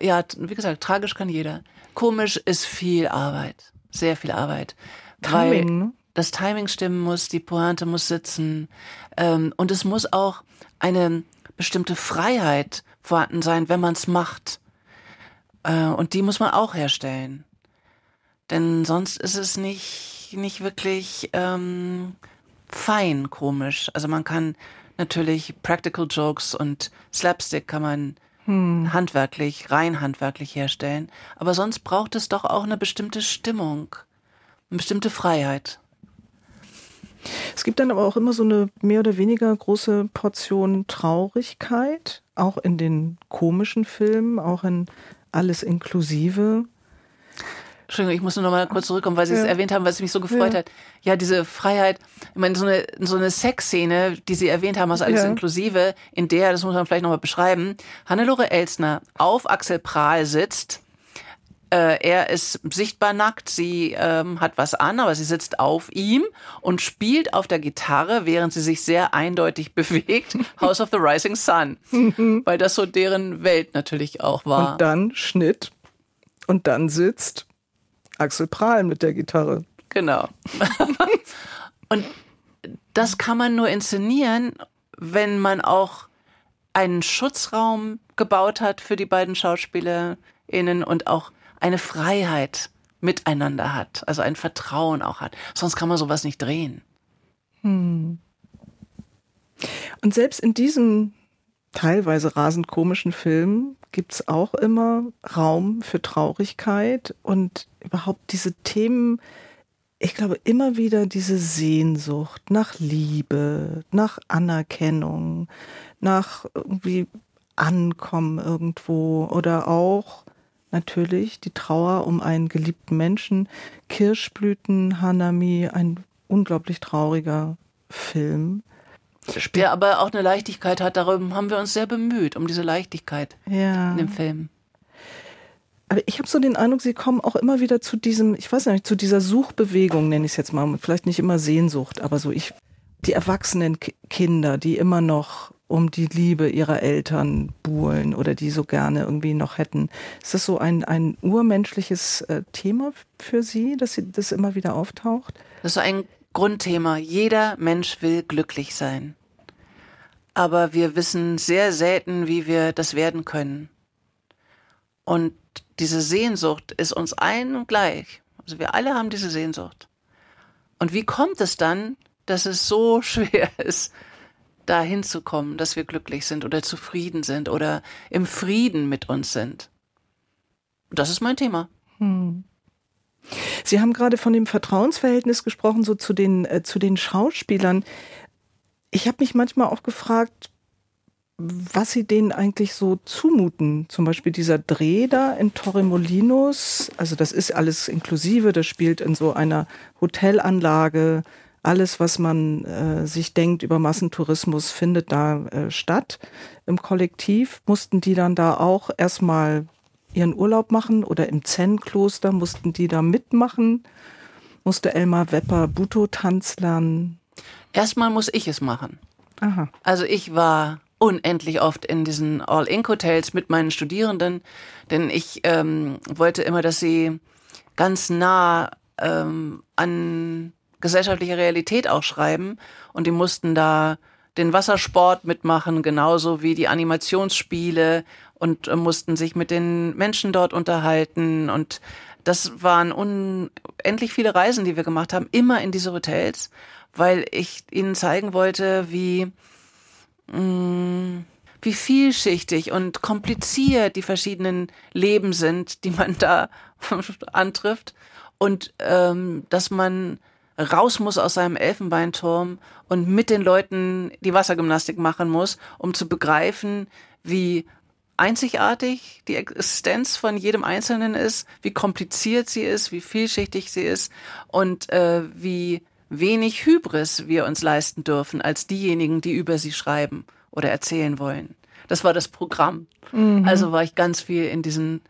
Ja, wie gesagt, tragisch kann jeder. Komisch ist viel Arbeit. Sehr viel Arbeit. Timing, ne? Das Timing stimmen muss, die Pointe muss sitzen. Ähm, und es muss auch eine bestimmte Freiheit vorhanden sein, wenn man es macht. Äh, und die muss man auch herstellen. Denn sonst ist es nicht, nicht wirklich ähm, fein komisch. Also man kann natürlich Practical Jokes und Slapstick kann man hm. handwerklich, rein handwerklich herstellen. Aber sonst braucht es doch auch eine bestimmte Stimmung, eine bestimmte Freiheit. Es gibt dann aber auch immer so eine mehr oder weniger große Portion Traurigkeit, auch in den komischen Filmen, auch in alles inklusive. Entschuldigung, ich muss nur noch mal kurz zurückkommen, weil Sie ja. es erwähnt haben, was mich so gefreut ja. hat. Ja, diese Freiheit, ich meine, so eine, so eine Sexszene, die Sie erwähnt haben, aus alles ja. inklusive, in der, das muss man vielleicht noch mal beschreiben, Hannelore Elsner auf Axel Prahl sitzt äh, er ist sichtbar nackt, sie ähm, hat was an, aber sie sitzt auf ihm und spielt auf der Gitarre, während sie sich sehr eindeutig *laughs* bewegt, House of the Rising Sun, weil das so deren Welt natürlich auch war. Und dann Schnitt Und dann sitzt Axel Prahl mit der Gitarre. Genau. *laughs* und das kann man nur inszenieren, wenn man auch einen Schutzraum gebaut hat für die beiden SchauspielerInnen und auch eine Freiheit miteinander hat, also ein Vertrauen auch hat. Sonst kann man sowas nicht drehen. Hm. Und selbst in diesem teilweise rasend komischen Film gibt es auch immer Raum für Traurigkeit und überhaupt diese Themen, ich glaube immer wieder diese Sehnsucht nach Liebe, nach Anerkennung, nach irgendwie Ankommen irgendwo oder auch natürlich die Trauer um einen geliebten Menschen. Kirschblüten, Hanami, ein unglaublich trauriger Film. Der aber auch eine Leichtigkeit hat, darum haben wir uns sehr bemüht, um diese Leichtigkeit ja. in dem Film. Aber ich habe so den Eindruck, sie kommen auch immer wieder zu diesem, ich weiß nicht, zu dieser Suchbewegung, nenne ich es jetzt mal, vielleicht nicht immer Sehnsucht, aber so ich, die erwachsenen Kinder, die immer noch um die Liebe ihrer Eltern buhlen oder die so gerne irgendwie noch hätten. Ist das so ein, ein urmenschliches äh, Thema für Sie, dass sie das immer wieder auftaucht? Das ist ein Grundthema. Jeder Mensch will glücklich sein. Aber wir wissen sehr selten, wie wir das werden können. Und diese Sehnsucht ist uns allen gleich. Also wir alle haben diese Sehnsucht. Und wie kommt es dann, dass es so *laughs* schwer ist, da hinzukommen, dass wir glücklich sind oder zufrieden sind oder im Frieden mit uns sind? Das ist mein Thema. Hm. Sie haben gerade von dem Vertrauensverhältnis gesprochen, so zu den, äh, zu den Schauspielern. Ich habe mich manchmal auch gefragt, was sie denen eigentlich so zumuten. Zum Beispiel dieser Dreh da in Torremolinos. Also das ist alles inklusive. Das spielt in so einer Hotelanlage. Alles, was man äh, sich denkt über Massentourismus, findet da äh, statt. Im Kollektiv mussten die dann da auch erstmal ihren Urlaub machen oder im Zen-Kloster mussten die da mitmachen. Musste Elmar Wepper Buto-Tanz lernen. Erstmal muss ich es machen. Aha. Also ich war unendlich oft in diesen All-Ink-Hotels mit meinen Studierenden, denn ich ähm, wollte immer, dass sie ganz nah ähm, an gesellschaftlicher Realität auch schreiben und die mussten da den Wassersport mitmachen, genauso wie die Animationsspiele und äh, mussten sich mit den Menschen dort unterhalten. Und das waren unendlich viele Reisen, die wir gemacht haben, immer in diese Hotels, weil ich ihnen zeigen wollte, wie Mm, wie vielschichtig und kompliziert die verschiedenen Leben sind, die man da *laughs* antrifft. Und ähm, dass man raus muss aus seinem Elfenbeinturm und mit den Leuten die Wassergymnastik machen muss, um zu begreifen, wie einzigartig die Existenz von jedem Einzelnen ist, wie kompliziert sie ist, wie vielschichtig sie ist und äh, wie wenig Hybris wir uns leisten dürfen als diejenigen, die über sie schreiben oder erzählen wollen. Das war das Programm. Mhm. Also war ich ganz viel in diesen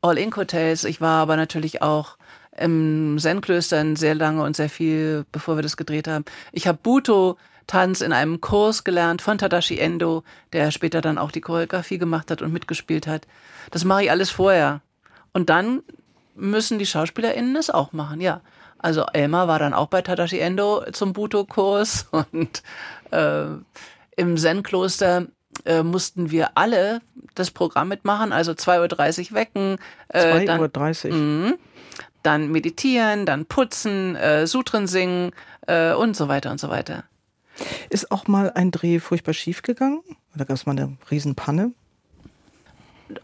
All-In-Hotels. Ich war aber natürlich auch im Zen-Klöstern sehr lange und sehr viel, bevor wir das gedreht haben. Ich habe Buto Tanz in einem Kurs gelernt von Tadashi Endo, der später dann auch die Choreografie gemacht hat und mitgespielt hat. Das mache ich alles vorher. Und dann müssen die SchauspielerInnen es auch machen, ja. Also Elmar war dann auch bei Tadashi Endo zum Buto-Kurs *laughs* und äh, im Zen-Kloster äh, mussten wir alle das Programm mitmachen, also 2.30 Uhr wecken. Äh, 2.30 Uhr. Dann meditieren, dann putzen, äh, Sutren singen äh, und so weiter und so weiter. Ist auch mal ein Dreh furchtbar schief gegangen? Oder gab es mal eine Riesenpanne?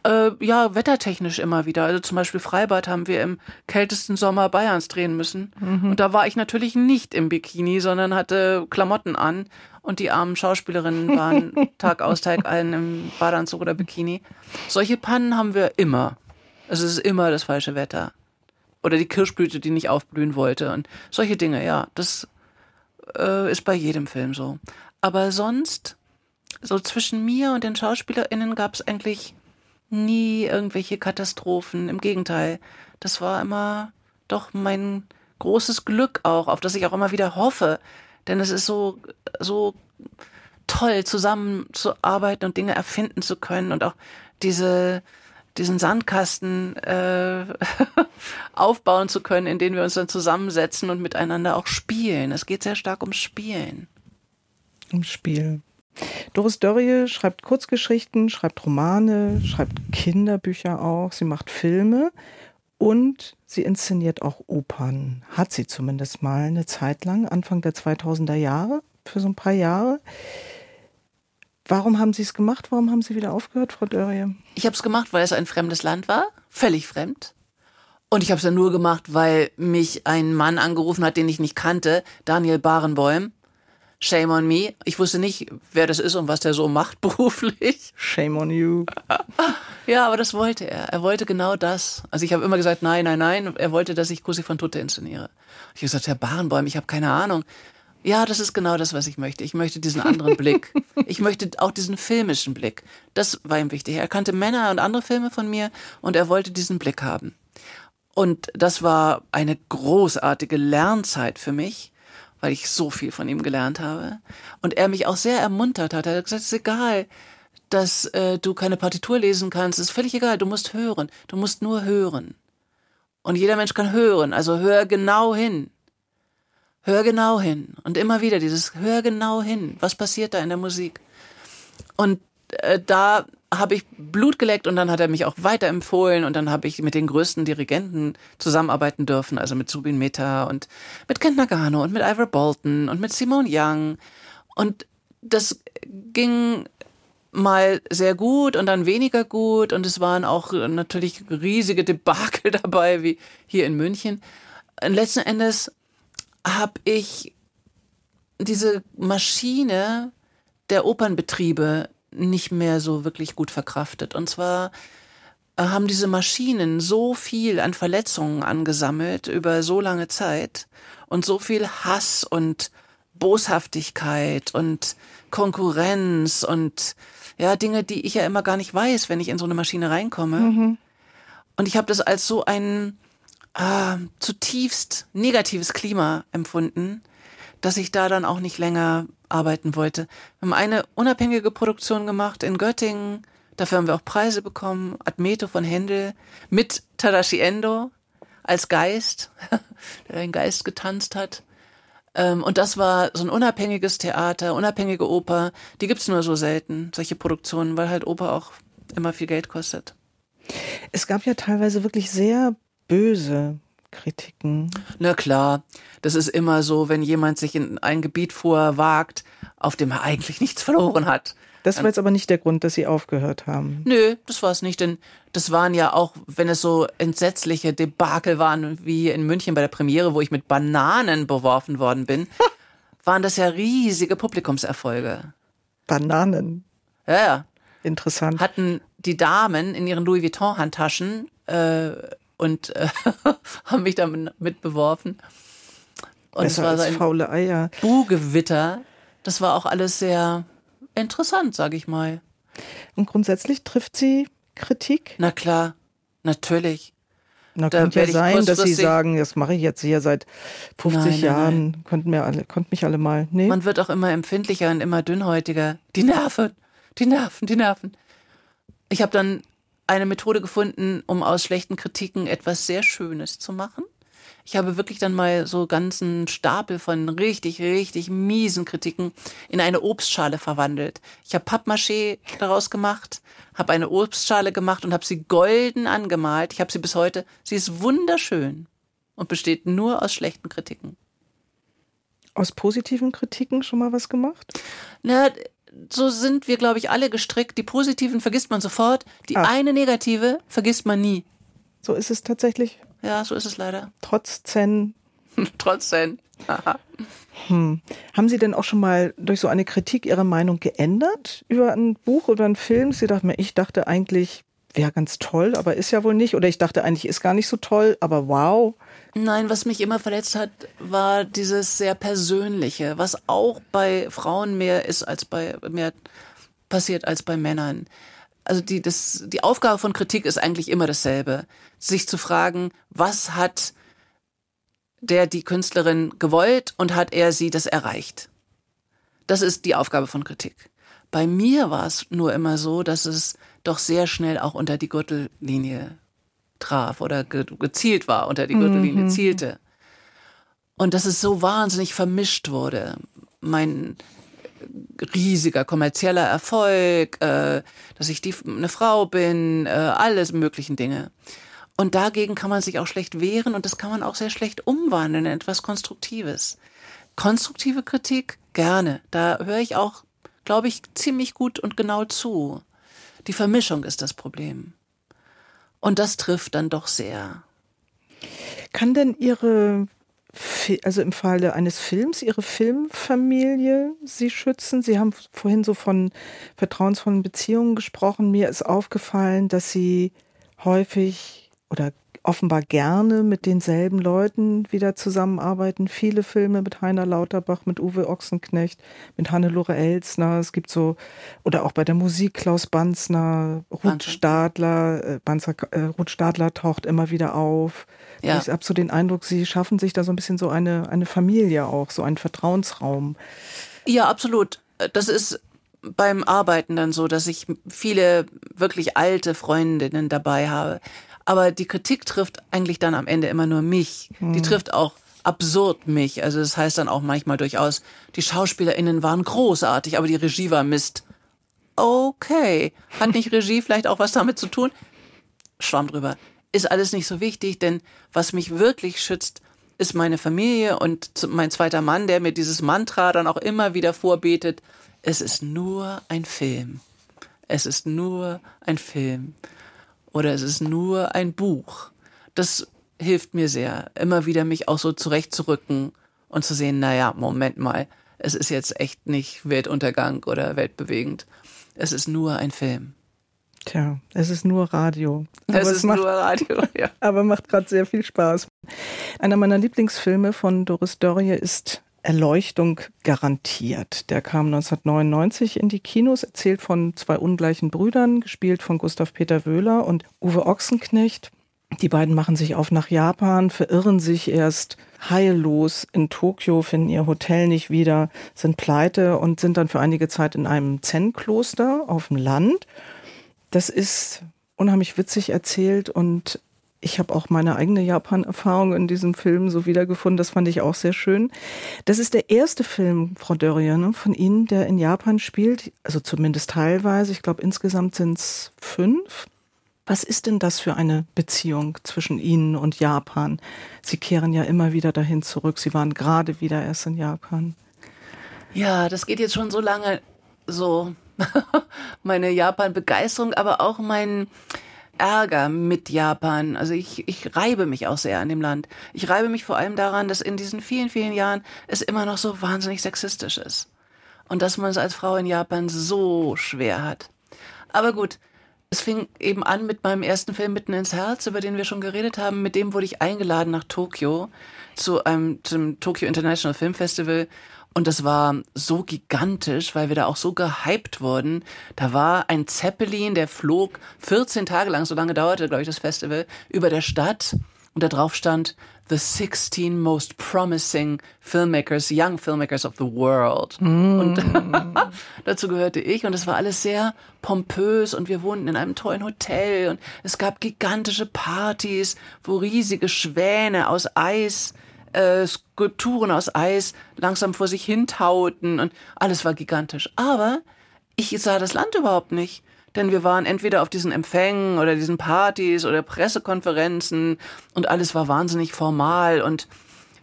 Äh, ja, wettertechnisch immer wieder. Also zum Beispiel Freibad haben wir im kältesten Sommer Bayerns drehen müssen. Mhm. Und da war ich natürlich nicht im Bikini, sondern hatte Klamotten an. Und die armen Schauspielerinnen waren *laughs* Tag aus, Tag ein im Badeanzug oder Bikini. Solche Pannen haben wir immer. Also es ist immer das falsche Wetter. Oder die Kirschblüte, die nicht aufblühen wollte. Und solche Dinge, ja. Das äh, ist bei jedem Film so. Aber sonst, so zwischen mir und den SchauspielerInnen gab es eigentlich nie irgendwelche Katastrophen. Im Gegenteil, das war immer doch mein großes Glück auch, auf das ich auch immer wieder hoffe. Denn es ist so, so toll, zusammenzuarbeiten und Dinge erfinden zu können und auch diese, diesen Sandkasten äh, *laughs* aufbauen zu können, in den wir uns dann zusammensetzen und miteinander auch spielen. Es geht sehr stark ums Spielen. Im Spiel. Doris Dörrie schreibt Kurzgeschichten, schreibt Romane, schreibt Kinderbücher auch, sie macht Filme und sie inszeniert auch Opern. Hat sie zumindest mal eine Zeit lang, Anfang der 2000er Jahre, für so ein paar Jahre. Warum haben Sie es gemacht? Warum haben Sie wieder aufgehört, Frau Dörrie? Ich habe es gemacht, weil es ein fremdes Land war, völlig fremd. Und ich habe es dann nur gemacht, weil mich ein Mann angerufen hat, den ich nicht kannte, Daniel Barenbäum. Shame on me. Ich wusste nicht, wer das ist und was der so macht *laughs* beruflich. Shame on you. *laughs* ja, aber das wollte er. Er wollte genau das. Also ich habe immer gesagt, nein, nein, nein. Er wollte, dass ich Kussi von Tutte inszeniere. Ich habe gesagt, Herr Barenbäum, ich habe keine Ahnung. Ja, das ist genau das, was ich möchte. Ich möchte diesen anderen Blick. *laughs* Ich möchte auch diesen filmischen Blick. Das war ihm wichtig. Er kannte Männer und andere Filme von mir und er wollte diesen Blick haben. Und das war eine großartige Lernzeit für mich, weil ich so viel von ihm gelernt habe. Und er mich auch sehr ermuntert hat. Er hat gesagt, es ist egal, dass äh, du keine Partitur lesen kannst. Es ist völlig egal. Du musst hören. Du musst nur hören. Und jeder Mensch kann hören. Also hör genau hin. Hör genau hin. Und immer wieder dieses Hör genau hin. Was passiert da in der Musik? Und äh, da habe ich Blut geleckt und dann hat er mich auch weiterempfohlen und dann habe ich mit den größten Dirigenten zusammenarbeiten dürfen, also mit Subin Mehta und mit Kent Nagano und mit Ivor Bolton und mit Simone Young und das ging mal sehr gut und dann weniger gut und es waren auch natürlich riesige Debakel *laughs* dabei, wie hier in München. Und letzten Endes habe ich diese Maschine der Opernbetriebe nicht mehr so wirklich gut verkraftet. Und zwar äh, haben diese Maschinen so viel an Verletzungen angesammelt über so lange Zeit und so viel Hass und Boshaftigkeit und Konkurrenz und ja, Dinge, die ich ja immer gar nicht weiß, wenn ich in so eine Maschine reinkomme. Mhm. Und ich habe das als so ein äh, zutiefst negatives Klima empfunden, dass ich da dann auch nicht länger arbeiten wollte. Wir haben eine unabhängige Produktion gemacht in Göttingen. Dafür haben wir auch Preise bekommen. Admeto von Händel mit Tadashi Endo als Geist, *laughs* der den Geist getanzt hat. Ähm, und das war so ein unabhängiges Theater, unabhängige Oper. Die gibt's nur so selten, solche Produktionen, weil halt Oper auch immer viel Geld kostet. Es gab ja teilweise wirklich sehr böse Kritiken. Na klar, das ist immer so, wenn jemand sich in ein Gebiet vorwagt, auf dem er eigentlich nichts verloren hat. Das war jetzt aber nicht der Grund, dass Sie aufgehört haben. Nö, das war es nicht, denn das waren ja auch, wenn es so entsetzliche Debakel waren, wie hier in München bei der Premiere, wo ich mit Bananen beworfen worden bin, *laughs* waren das ja riesige Publikumserfolge. Bananen? Ja, ja. Interessant. Hatten die Damen in ihren Louis Vuitton-Handtaschen äh, und äh, *laughs* haben mich damit beworfen. Und Besser es war so ein faule Eier. Buhgewitter. Das war auch alles sehr interessant, sage ich mal. Und grundsätzlich trifft sie Kritik? Na klar, natürlich. Na, da könnte ja sein, dass Sie sagen, das mache ich jetzt hier seit 50 nein, nein, Jahren, nein. Konnten, mir alle, konnten mich alle mal. Nee. Man wird auch immer empfindlicher und immer dünnhäutiger. Die Nerven, die Nerven, die Nerven. Ich habe dann eine Methode gefunden, um aus schlechten Kritiken etwas sehr Schönes zu machen. Ich habe wirklich dann mal so ganzen Stapel von richtig, richtig miesen Kritiken in eine Obstschale verwandelt. Ich habe Pappmaché daraus gemacht, habe eine Obstschale gemacht und habe sie golden angemalt. Ich habe sie bis heute. Sie ist wunderschön und besteht nur aus schlechten Kritiken. Aus positiven Kritiken schon mal was gemacht? Na, so sind wir, glaube ich, alle gestrickt. Die positiven vergisst man sofort, die Ach. eine negative vergisst man nie. So ist es tatsächlich. Ja, so ist es leider. *laughs* Trotz Zen. Trotz Zen. hm. Haben Sie denn auch schon mal durch so eine Kritik Ihre Meinung geändert über ein Buch oder einen Film? Sie dachten mir, ich dachte eigentlich, wäre ganz toll, aber ist ja wohl nicht. Oder ich dachte eigentlich, ist gar nicht so toll, aber wow. Nein, was mich immer verletzt hat, war dieses sehr Persönliche, was auch bei Frauen mehr ist als bei mehr passiert als bei Männern. Also die, das, die Aufgabe von Kritik ist eigentlich immer dasselbe. Sich zu fragen, was hat der, die Künstlerin gewollt und hat er sie das erreicht? Das ist die Aufgabe von Kritik. Bei mir war es nur immer so, dass es doch sehr schnell auch unter die Gürtellinie traf oder ge gezielt war, unter die Gürtellinie mhm. zielte. Und dass es so wahnsinnig vermischt wurde. Mein riesiger kommerzieller Erfolg, äh, dass ich die, eine Frau bin, äh, alles möglichen Dinge. Und dagegen kann man sich auch schlecht wehren und das kann man auch sehr schlecht umwandeln in etwas Konstruktives. Konstruktive Kritik gerne. Da höre ich auch, glaube ich, ziemlich gut und genau zu. Die Vermischung ist das Problem. Und das trifft dann doch sehr. Kann denn Ihre, also im Falle eines Films, Ihre Filmfamilie Sie schützen? Sie haben vorhin so von vertrauensvollen Beziehungen gesprochen. Mir ist aufgefallen, dass Sie häufig oder offenbar gerne mit denselben Leuten wieder zusammenarbeiten. Viele Filme mit Heiner Lauterbach, mit Uwe Ochsenknecht, mit Hannelore Elsner. Es gibt so, oder auch bei der Musik Klaus Banzner, Ruth Stadler, äh, Banzer, äh, Ruth Stadler taucht immer wieder auf. Ja. Ich habe so den Eindruck, sie schaffen sich da so ein bisschen so eine, eine Familie auch, so einen Vertrauensraum. Ja, absolut. Das ist beim Arbeiten dann so, dass ich viele wirklich alte Freundinnen dabei habe. Aber die Kritik trifft eigentlich dann am Ende immer nur mich. Hm. Die trifft auch absurd mich. Also das heißt dann auch manchmal durchaus, die SchauspielerInnen waren großartig, aber die Regie war Mist. Okay. Hat nicht Regie vielleicht auch was damit zu tun? Schwamm drüber. Ist alles nicht so wichtig, denn was mich wirklich schützt, ist meine Familie und mein zweiter Mann, der mir dieses Mantra dann auch immer wieder vorbetet. Es ist nur ein Film. Es ist nur ein Film oder es ist nur ein Buch. Das hilft mir sehr, immer wieder mich auch so zurechtzurücken und zu sehen, naja, Moment mal, es ist jetzt echt nicht Weltuntergang oder weltbewegend. Es ist nur ein Film. Tja, es ist nur Radio. Aber es ist macht, nur Radio, ja. *laughs* aber macht gerade sehr viel Spaß. Einer meiner Lieblingsfilme von Doris Dörrie ist Erleuchtung garantiert. Der kam 1999 in die Kinos, erzählt von zwei ungleichen Brüdern, gespielt von Gustav Peter Wöhler und Uwe Ochsenknecht. Die beiden machen sich auf nach Japan, verirren sich erst heillos in Tokio, finden ihr Hotel nicht wieder, sind pleite und sind dann für einige Zeit in einem Zen-Kloster auf dem Land. Das ist unheimlich witzig erzählt und ich habe auch meine eigene Japan-Erfahrung in diesem Film so wiedergefunden. Das fand ich auch sehr schön. Das ist der erste Film, Frau Dörrier, ne, von Ihnen, der in Japan spielt. Also zumindest teilweise. Ich glaube, insgesamt sind es fünf. Was ist denn das für eine Beziehung zwischen Ihnen und Japan? Sie kehren ja immer wieder dahin zurück. Sie waren gerade wieder erst in Japan. Ja, das geht jetzt schon so lange so. *laughs* Meine Japan-Begeisterung, aber auch mein, Ärger mit Japan. Also ich, ich reibe mich auch sehr an dem Land. Ich reibe mich vor allem daran, dass in diesen vielen, vielen Jahren es immer noch so wahnsinnig sexistisch ist. Und dass man es als Frau in Japan so schwer hat. Aber gut, es fing eben an mit meinem ersten Film Mitten ins Herz, über den wir schon geredet haben. Mit dem wurde ich eingeladen nach Tokio zu einem zum Tokyo International Film Festival und das war so gigantisch, weil wir da auch so gehypt wurden. Da war ein Zeppelin, der flog 14 Tage lang, so lange dauerte, glaube ich, das Festival, über der Stadt. Und da drauf stand, The 16 most promising filmmakers, young filmmakers of the world. Mm. Und *laughs* dazu gehörte ich und es war alles sehr pompös und wir wohnten in einem tollen Hotel und es gab gigantische Partys, wo riesige Schwäne aus Eis äh, Skulpturen aus Eis langsam vor sich hintauten und alles war gigantisch. Aber ich sah das Land überhaupt nicht. Denn wir waren entweder auf diesen Empfängen oder diesen Partys oder Pressekonferenzen und alles war wahnsinnig formal und,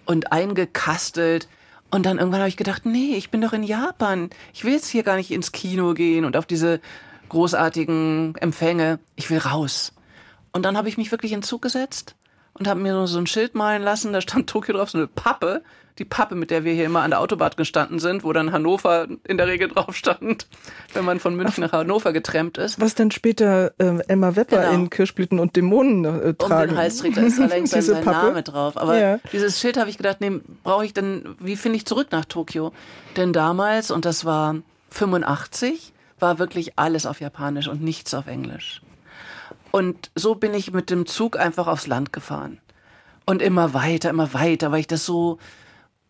und eingekastelt. Und dann irgendwann habe ich gedacht, nee, ich bin doch in Japan. Ich will jetzt hier gar nicht ins Kino gehen und auf diese großartigen Empfänge. Ich will raus. Und dann habe ich mich wirklich in Zug gesetzt und habe mir so ein Schild malen lassen, da stand Tokio drauf, so eine Pappe, die Pappe, mit der wir hier immer an der Autobahn gestanden sind, wo dann Hannover in der Regel drauf stand, wenn man von München nach Hannover getrennt ist. Was dann später äh, Emma Wepper genau. in Kirschblüten und Dämonen äh, tragen. Um den Hals trägt, da ist allerdings *laughs* sein, sein Name drauf. Aber ja. dieses Schild habe ich gedacht, nee, brauche ich denn, wie finde ich zurück nach Tokio? Denn damals, und das war 85, war wirklich alles auf Japanisch und nichts auf Englisch. Und so bin ich mit dem Zug einfach aufs Land gefahren. Und immer weiter, immer weiter, weil ich das so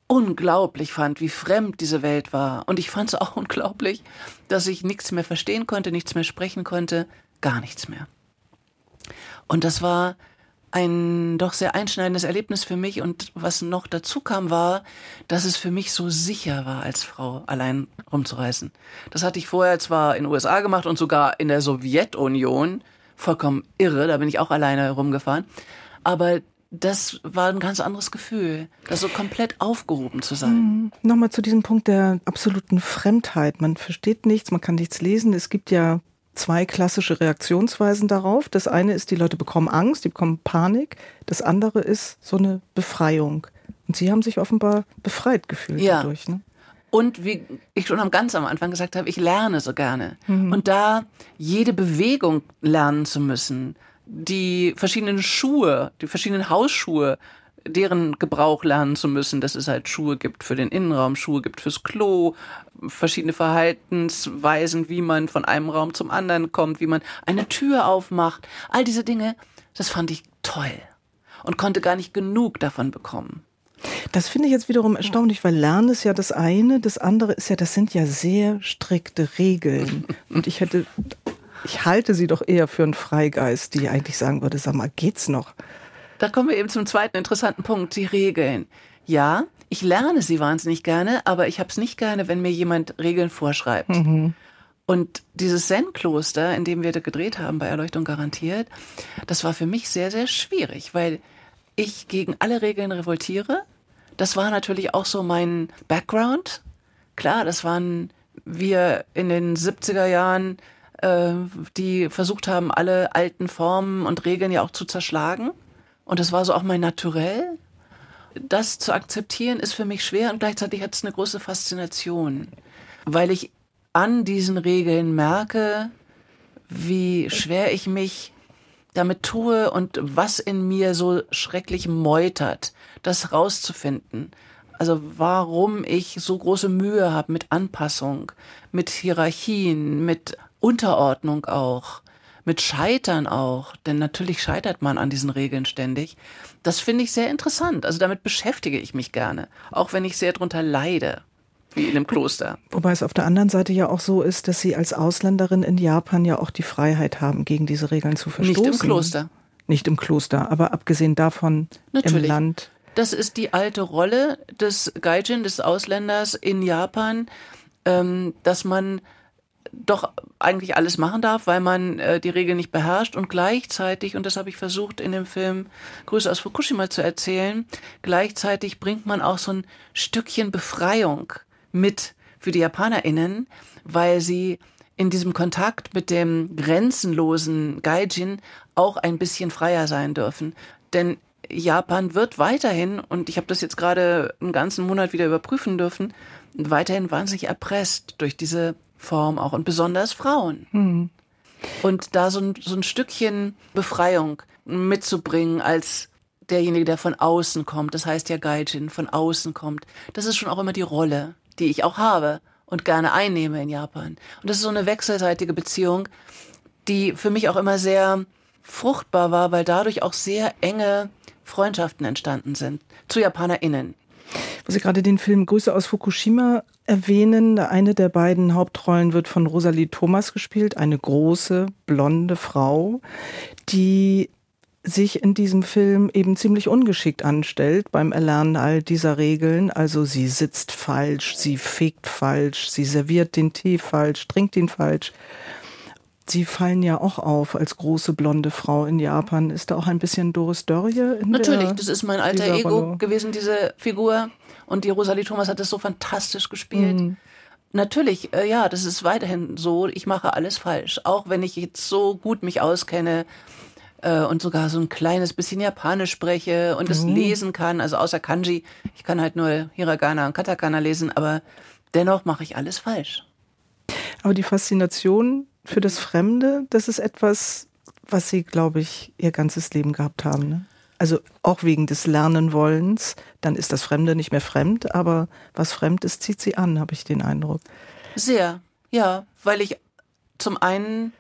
unglaublich fand, wie fremd diese Welt war. Und ich fand es auch *laughs* unglaublich, dass ich nichts mehr verstehen konnte, nichts mehr sprechen konnte, gar nichts mehr. Und das war ein doch sehr einschneidendes Erlebnis für mich. Und was noch dazu kam, war, dass es für mich so sicher war, als Frau allein rumzureisen. Das hatte ich vorher zwar in den USA gemacht und sogar in der Sowjetunion. Vollkommen irre, da bin ich auch alleine rumgefahren. Aber das war ein ganz anderes Gefühl, da so komplett aufgehoben zu sein. Mhm. Nochmal zu diesem Punkt der absoluten Fremdheit. Man versteht nichts, man kann nichts lesen. Es gibt ja zwei klassische Reaktionsweisen darauf. Das eine ist, die Leute bekommen Angst, die bekommen Panik. Das andere ist so eine Befreiung. Und Sie haben sich offenbar befreit gefühlt ja. dadurch. Ne? Und wie ich schon am ganz am Anfang gesagt habe, ich lerne so gerne. Mhm. Und da jede Bewegung lernen zu müssen, die verschiedenen Schuhe, die verschiedenen Hausschuhe, deren Gebrauch lernen zu müssen, dass es halt Schuhe gibt für den Innenraum, Schuhe gibt fürs Klo, verschiedene Verhaltensweisen, wie man von einem Raum zum anderen kommt, wie man eine Tür aufmacht. All diese Dinge, das fand ich toll und konnte gar nicht genug davon bekommen. Das finde ich jetzt wiederum erstaunlich, weil Lernen ist ja das eine, das andere ist ja, das sind ja sehr strikte Regeln. Und ich hätte, ich halte sie doch eher für einen Freigeist, die eigentlich sagen würde, sag mal, geht's noch? Da kommen wir eben zum zweiten interessanten Punkt, die Regeln. Ja, ich lerne sie wahnsinnig gerne, aber ich habe es nicht gerne, wenn mir jemand Regeln vorschreibt. Mhm. Und dieses Zen-Kloster, in dem wir da gedreht haben bei Erleuchtung garantiert, das war für mich sehr, sehr schwierig, weil ich gegen alle Regeln revoltiere. Das war natürlich auch so mein Background. Klar, das waren wir in den 70er Jahren, äh, die versucht haben, alle alten Formen und Regeln ja auch zu zerschlagen. Und das war so auch mein Naturell. Das zu akzeptieren ist für mich schwer und gleichzeitig hat es eine große Faszination, weil ich an diesen Regeln merke, wie schwer ich mich damit tue und was in mir so schrecklich meutert, das rauszufinden. Also warum ich so große Mühe habe mit Anpassung, mit Hierarchien, mit Unterordnung auch mit Scheitern auch, denn natürlich scheitert man an diesen Regeln ständig. Das finde ich sehr interessant. Also damit beschäftige ich mich gerne, auch wenn ich sehr drunter leide wie in einem Kloster. Wobei es auf der anderen Seite ja auch so ist, dass Sie als Ausländerin in Japan ja auch die Freiheit haben, gegen diese Regeln zu verstoßen. Nicht im Kloster. Nicht im Kloster, aber abgesehen davon Natürlich. im Land. Das ist die alte Rolle des Gaijin, des Ausländers in Japan, ähm, dass man doch eigentlich alles machen darf, weil man äh, die Regeln nicht beherrscht und gleichzeitig, und das habe ich versucht in dem Film Grüße aus Fukushima zu erzählen, gleichzeitig bringt man auch so ein Stückchen Befreiung mit für die JapanerInnen, weil sie in diesem Kontakt mit dem grenzenlosen Gaijin auch ein bisschen freier sein dürfen. Denn Japan wird weiterhin, und ich habe das jetzt gerade einen ganzen Monat wieder überprüfen dürfen, weiterhin wahnsinnig erpresst durch diese Form auch und besonders Frauen. Mhm. Und da so ein, so ein Stückchen Befreiung mitzubringen als derjenige, der von außen kommt, das heißt ja Gaijin, von außen kommt, das ist schon auch immer die Rolle, die ich auch habe und gerne einnehme in Japan. Und das ist so eine wechselseitige Beziehung, die für mich auch immer sehr fruchtbar war, weil dadurch auch sehr enge Freundschaften entstanden sind zu JapanerInnen. Wo Sie gerade den Film Grüße aus Fukushima erwähnen, eine der beiden Hauptrollen wird von Rosalie Thomas gespielt, eine große, blonde Frau, die sich in diesem Film eben ziemlich ungeschickt anstellt beim Erlernen all dieser Regeln. Also sie sitzt falsch, sie fegt falsch, sie serviert den Tee falsch, trinkt ihn falsch. Sie fallen ja auch auf als große blonde Frau in Japan. Ist da auch ein bisschen Doris Dörrie? In Natürlich, das ist mein alter Ego Rolle. gewesen, diese Figur. Und die Rosalie Thomas hat das so fantastisch gespielt. Mhm. Natürlich, äh, ja, das ist weiterhin so. Ich mache alles falsch. Auch wenn ich jetzt so gut mich auskenne äh, und sogar so ein kleines bisschen Japanisch spreche und es mhm. lesen kann. Also außer Kanji. Ich kann halt nur Hiragana und Katakana lesen, aber dennoch mache ich alles falsch. Aber die Faszination für das Fremde, das ist etwas, was Sie, glaube ich, Ihr ganzes Leben gehabt haben. Ne? Also auch wegen des Lernenwollens, dann ist das Fremde nicht mehr fremd, aber was fremd ist, zieht sie an, habe ich den Eindruck. Sehr, ja, weil ich zum einen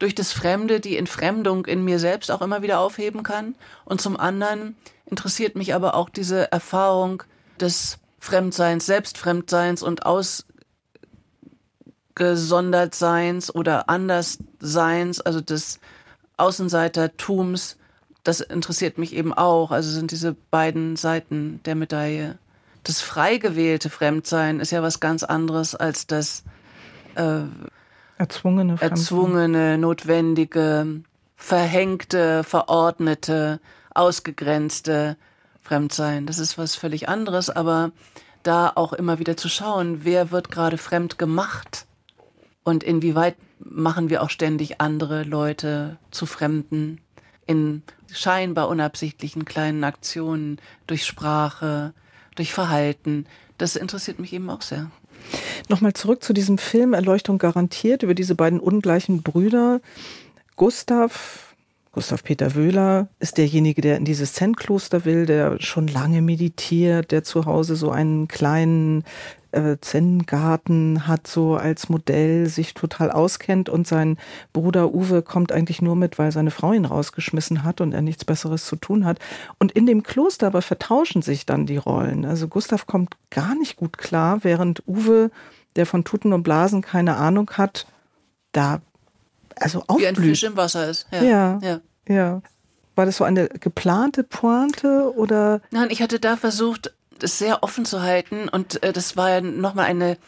durch das Fremde die Entfremdung in mir selbst auch immer wieder aufheben kann und zum anderen interessiert mich aber auch diese Erfahrung des Fremdseins, Selbstfremdseins und Ausgesondertseins oder anders Fremdseins, also des Außenseitertums, das interessiert mich eben auch. Also sind diese beiden Seiten der Medaille. Das frei gewählte Fremdsein ist ja was ganz anderes als das äh, erzwungene, erzwungene, notwendige, verhängte, verordnete, ausgegrenzte Fremdsein. Das ist was völlig anderes, aber da auch immer wieder zu schauen, wer wird gerade fremd gemacht und inwieweit machen wir auch ständig andere Leute zu Fremden in scheinbar unabsichtlichen kleinen Aktionen, durch Sprache, durch Verhalten. Das interessiert mich eben auch sehr. Nochmal zurück zu diesem Film Erleuchtung garantiert über diese beiden ungleichen Brüder. Gustav Gustav Peter Wöhler ist derjenige, der in dieses Zen-Kloster will, der schon lange meditiert, der zu Hause so einen kleinen äh, Zen-Garten hat, so als Modell, sich total auskennt und sein Bruder Uwe kommt eigentlich nur mit, weil seine Frau ihn rausgeschmissen hat und er nichts Besseres zu tun hat. Und in dem Kloster aber vertauschen sich dann die Rollen. Also Gustav kommt gar nicht gut klar, während Uwe, der von Tuten und Blasen keine Ahnung hat, da also aufblüht. Wie ein Fisch im Wasser ist. Ja. ja. ja. ja. War das so eine geplante Pointe oder? Nein, ich hatte da versucht, das sehr offen zu halten und äh, das war ja nochmal eine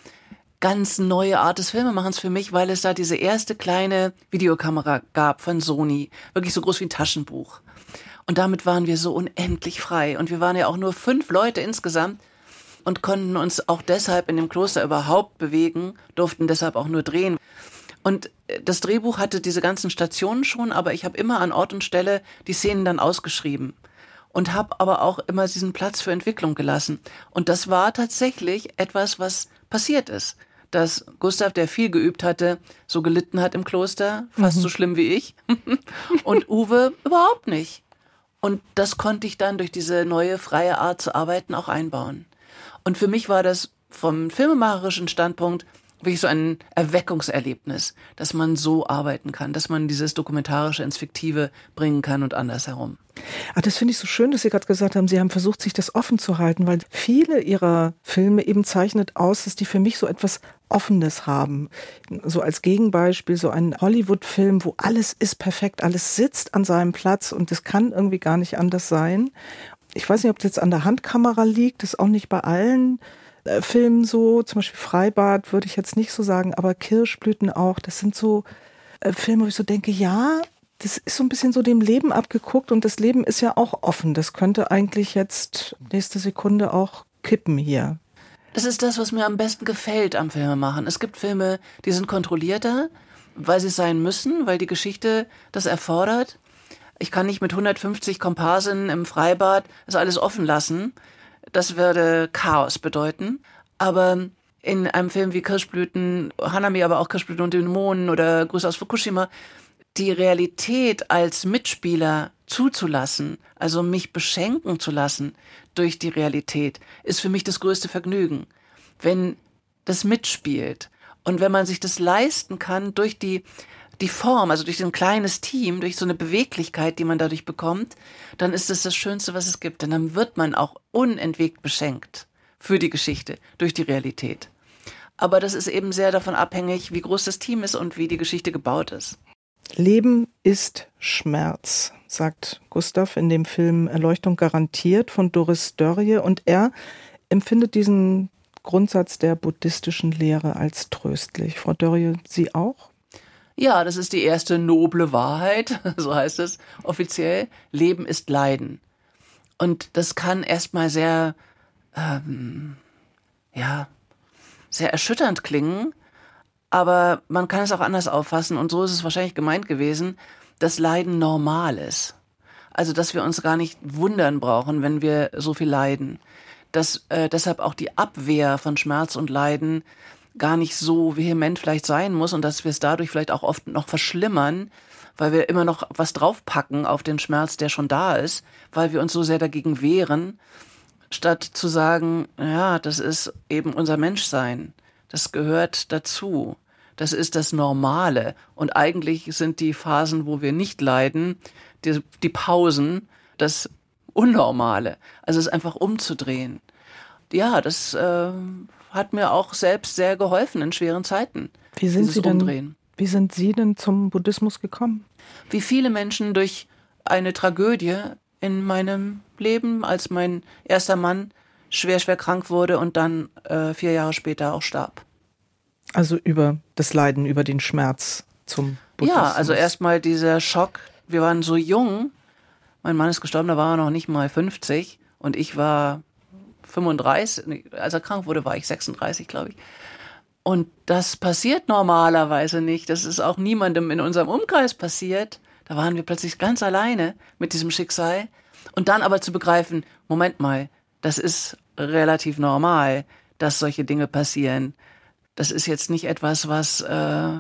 ganz neue Art des Filmemachens für mich, weil es da diese erste kleine Videokamera gab von Sony, wirklich so groß wie ein Taschenbuch. Und damit waren wir so unendlich frei. Und wir waren ja auch nur fünf Leute insgesamt und konnten uns auch deshalb in dem Kloster überhaupt bewegen, durften deshalb auch nur drehen. Und äh, das Drehbuch hatte diese ganzen Stationen schon, aber ich habe immer an Ort und Stelle die Szenen dann ausgeschrieben und habe aber auch immer diesen Platz für Entwicklung gelassen. Und das war tatsächlich etwas, was passiert ist. Dass Gustav, der viel geübt hatte, so gelitten hat im Kloster, fast mhm. so schlimm wie ich, *laughs* und Uwe überhaupt nicht. Und das konnte ich dann durch diese neue freie Art zu arbeiten auch einbauen. Und für mich war das vom filmemacherischen Standpunkt wirklich so ein Erweckungserlebnis, dass man so arbeiten kann, dass man dieses Dokumentarische ins Fiktive bringen kann und andersherum. Ah, das finde ich so schön, dass Sie gerade gesagt haben, Sie haben versucht, sich das offen zu halten, weil viele Ihrer Filme eben zeichnet aus, dass die für mich so etwas Offenes haben. So als Gegenbeispiel so ein Hollywood-Film, wo alles ist perfekt, alles sitzt an seinem Platz und es kann irgendwie gar nicht anders sein. Ich weiß nicht, ob es jetzt an der Handkamera liegt, das ist auch nicht bei allen Filmen so, zum Beispiel Freibad würde ich jetzt nicht so sagen, aber Kirschblüten auch, das sind so äh, Filme, wo ich so denke, ja, das ist so ein bisschen so dem Leben abgeguckt und das Leben ist ja auch offen. Das könnte eigentlich jetzt nächste Sekunde auch kippen hier. Das ist das, was mir am besten gefällt am Filmemachen. Es gibt Filme, die sind kontrollierter, weil sie sein müssen, weil die Geschichte das erfordert. Ich kann nicht mit 150 Komparsen im Freibad das alles offen lassen. Das würde Chaos bedeuten. Aber in einem Film wie Kirschblüten, Hanami, aber auch Kirschblüten und Dämonen oder Grüße aus Fukushima, die Realität als Mitspieler zuzulassen, also mich beschenken zu lassen durch die Realität, ist für mich das größte Vergnügen. Wenn das mitspielt und wenn man sich das leisten kann durch die die Form, also durch ein kleines Team, durch so eine Beweglichkeit, die man dadurch bekommt, dann ist es das Schönste, was es gibt. Denn dann wird man auch unentwegt beschenkt für die Geschichte, durch die Realität. Aber das ist eben sehr davon abhängig, wie groß das Team ist und wie die Geschichte gebaut ist. Leben ist Schmerz, sagt Gustav in dem Film Erleuchtung garantiert von Doris Dörrie. Und er empfindet diesen Grundsatz der buddhistischen Lehre als tröstlich. Frau Dörrie, Sie auch? Ja, das ist die erste noble Wahrheit, *laughs* so heißt es offiziell. Leben ist Leiden. Und das kann erstmal sehr, ähm, ja, sehr erschütternd klingen, aber man kann es auch anders auffassen und so ist es wahrscheinlich gemeint gewesen, dass Leiden normal ist. Also, dass wir uns gar nicht wundern brauchen, wenn wir so viel leiden. Dass äh, deshalb auch die Abwehr von Schmerz und Leiden gar nicht so vehement vielleicht sein muss und dass wir es dadurch vielleicht auch oft noch verschlimmern, weil wir immer noch was draufpacken auf den Schmerz, der schon da ist, weil wir uns so sehr dagegen wehren, statt zu sagen, ja, das ist eben unser Menschsein. Das gehört dazu. Das ist das Normale. Und eigentlich sind die Phasen, wo wir nicht leiden, die, die Pausen, das Unnormale. Also es einfach umzudrehen. Ja, das äh, hat mir auch selbst sehr geholfen in schweren Zeiten. Wie sind Sie denn, Umdrehen. Wie sind Sie denn zum Buddhismus gekommen? Wie viele Menschen durch eine Tragödie in meinem Leben, als mein erster Mann schwer, schwer krank wurde und dann äh, vier Jahre später auch starb. Also über das Leiden, über den Schmerz zum Buddhismus. Ja, also erstmal dieser Schock. Wir waren so jung. Mein Mann ist gestorben, da war er noch nicht mal 50 und ich war 35. Als er krank wurde, war ich 36, glaube ich. Und das passiert normalerweise nicht. Das ist auch niemandem in unserem Umkreis passiert. Da waren wir plötzlich ganz alleine mit diesem Schicksal. Und dann aber zu begreifen, Moment mal, das ist relativ normal, dass solche Dinge passieren. Das ist jetzt nicht etwas, was äh,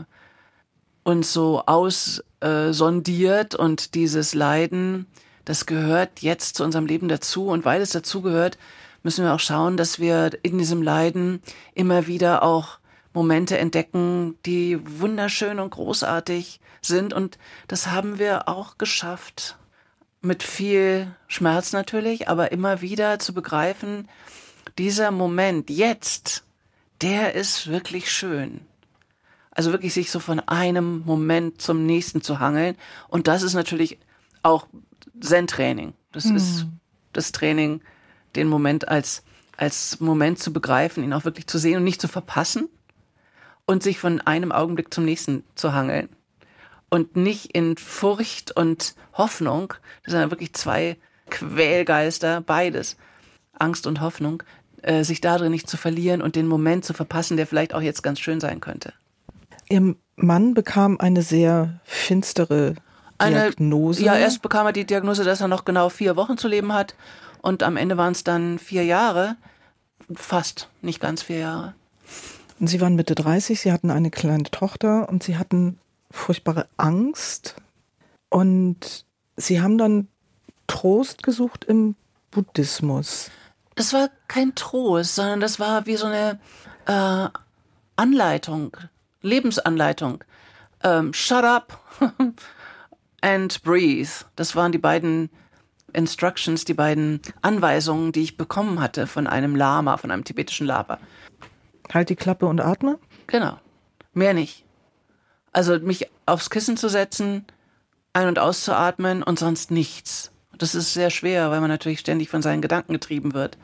uns so aussondiert und dieses Leiden, das gehört jetzt zu unserem Leben dazu. Und weil es dazu gehört, müssen wir auch schauen, dass wir in diesem Leiden immer wieder auch Momente entdecken, die wunderschön und großartig sind. Und das haben wir auch geschafft. Mit viel Schmerz natürlich, aber immer wieder zu begreifen, dieser Moment jetzt, der ist wirklich schön. Also wirklich sich so von einem Moment zum nächsten zu hangeln. Und das ist natürlich auch Zen-Training. Das hm. ist das Training, den Moment als, als Moment zu begreifen, ihn auch wirklich zu sehen und nicht zu verpassen und sich von einem Augenblick zum nächsten zu hangeln. Und nicht in Furcht und Hoffnung, das sind ja wirklich zwei Quälgeister, beides, Angst und Hoffnung, äh, sich darin nicht zu verlieren und den Moment zu verpassen, der vielleicht auch jetzt ganz schön sein könnte. Ihr Mann bekam eine sehr finstere Diagnose. Eine, ja, erst bekam er die Diagnose, dass er noch genau vier Wochen zu leben hat und am Ende waren es dann vier Jahre, fast, nicht ganz vier Jahre. Und Sie waren Mitte 30, Sie hatten eine kleine Tochter und Sie hatten furchtbare Angst und Sie haben dann Trost gesucht im Buddhismus das war kein Trost, sondern das war wie so eine äh, Anleitung, Lebensanleitung. Ähm, shut up *laughs* and breathe. Das waren die beiden Instructions, die beiden Anweisungen, die ich bekommen hatte von einem Lama, von einem tibetischen Lama. Halt die Klappe und atme? Genau. Mehr nicht. Also mich aufs Kissen zu setzen, ein- und auszuatmen und sonst nichts. Das ist sehr schwer, weil man natürlich ständig von seinen Gedanken getrieben wird.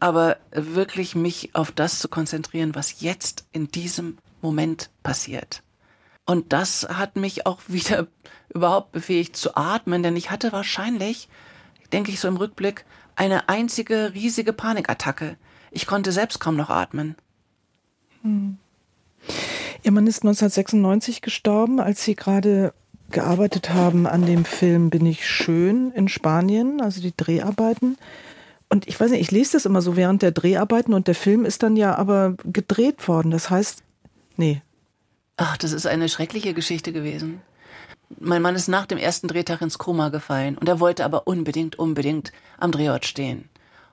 Aber wirklich mich auf das zu konzentrieren, was jetzt in diesem Moment passiert. Und das hat mich auch *laughs* wieder überhaupt befähigt zu atmen, denn ich hatte wahrscheinlich, denke ich so im Rückblick, eine einzige riesige Panikattacke. Ich konnte selbst kaum noch atmen. Hm. Ihr Mann ist 1996 gestorben, als Sie gerade gearbeitet haben an dem Film Bin ich schön in Spanien, also die Dreharbeiten. Und ich weiß nicht, ich lese das immer so während der Dreharbeiten und der Film ist dann ja aber gedreht worden. Das heißt, nee. Ach, das ist eine schreckliche Geschichte gewesen. Mein Mann ist nach dem ersten Drehtag ins Koma gefallen und er wollte aber unbedingt, unbedingt am Drehort stehen.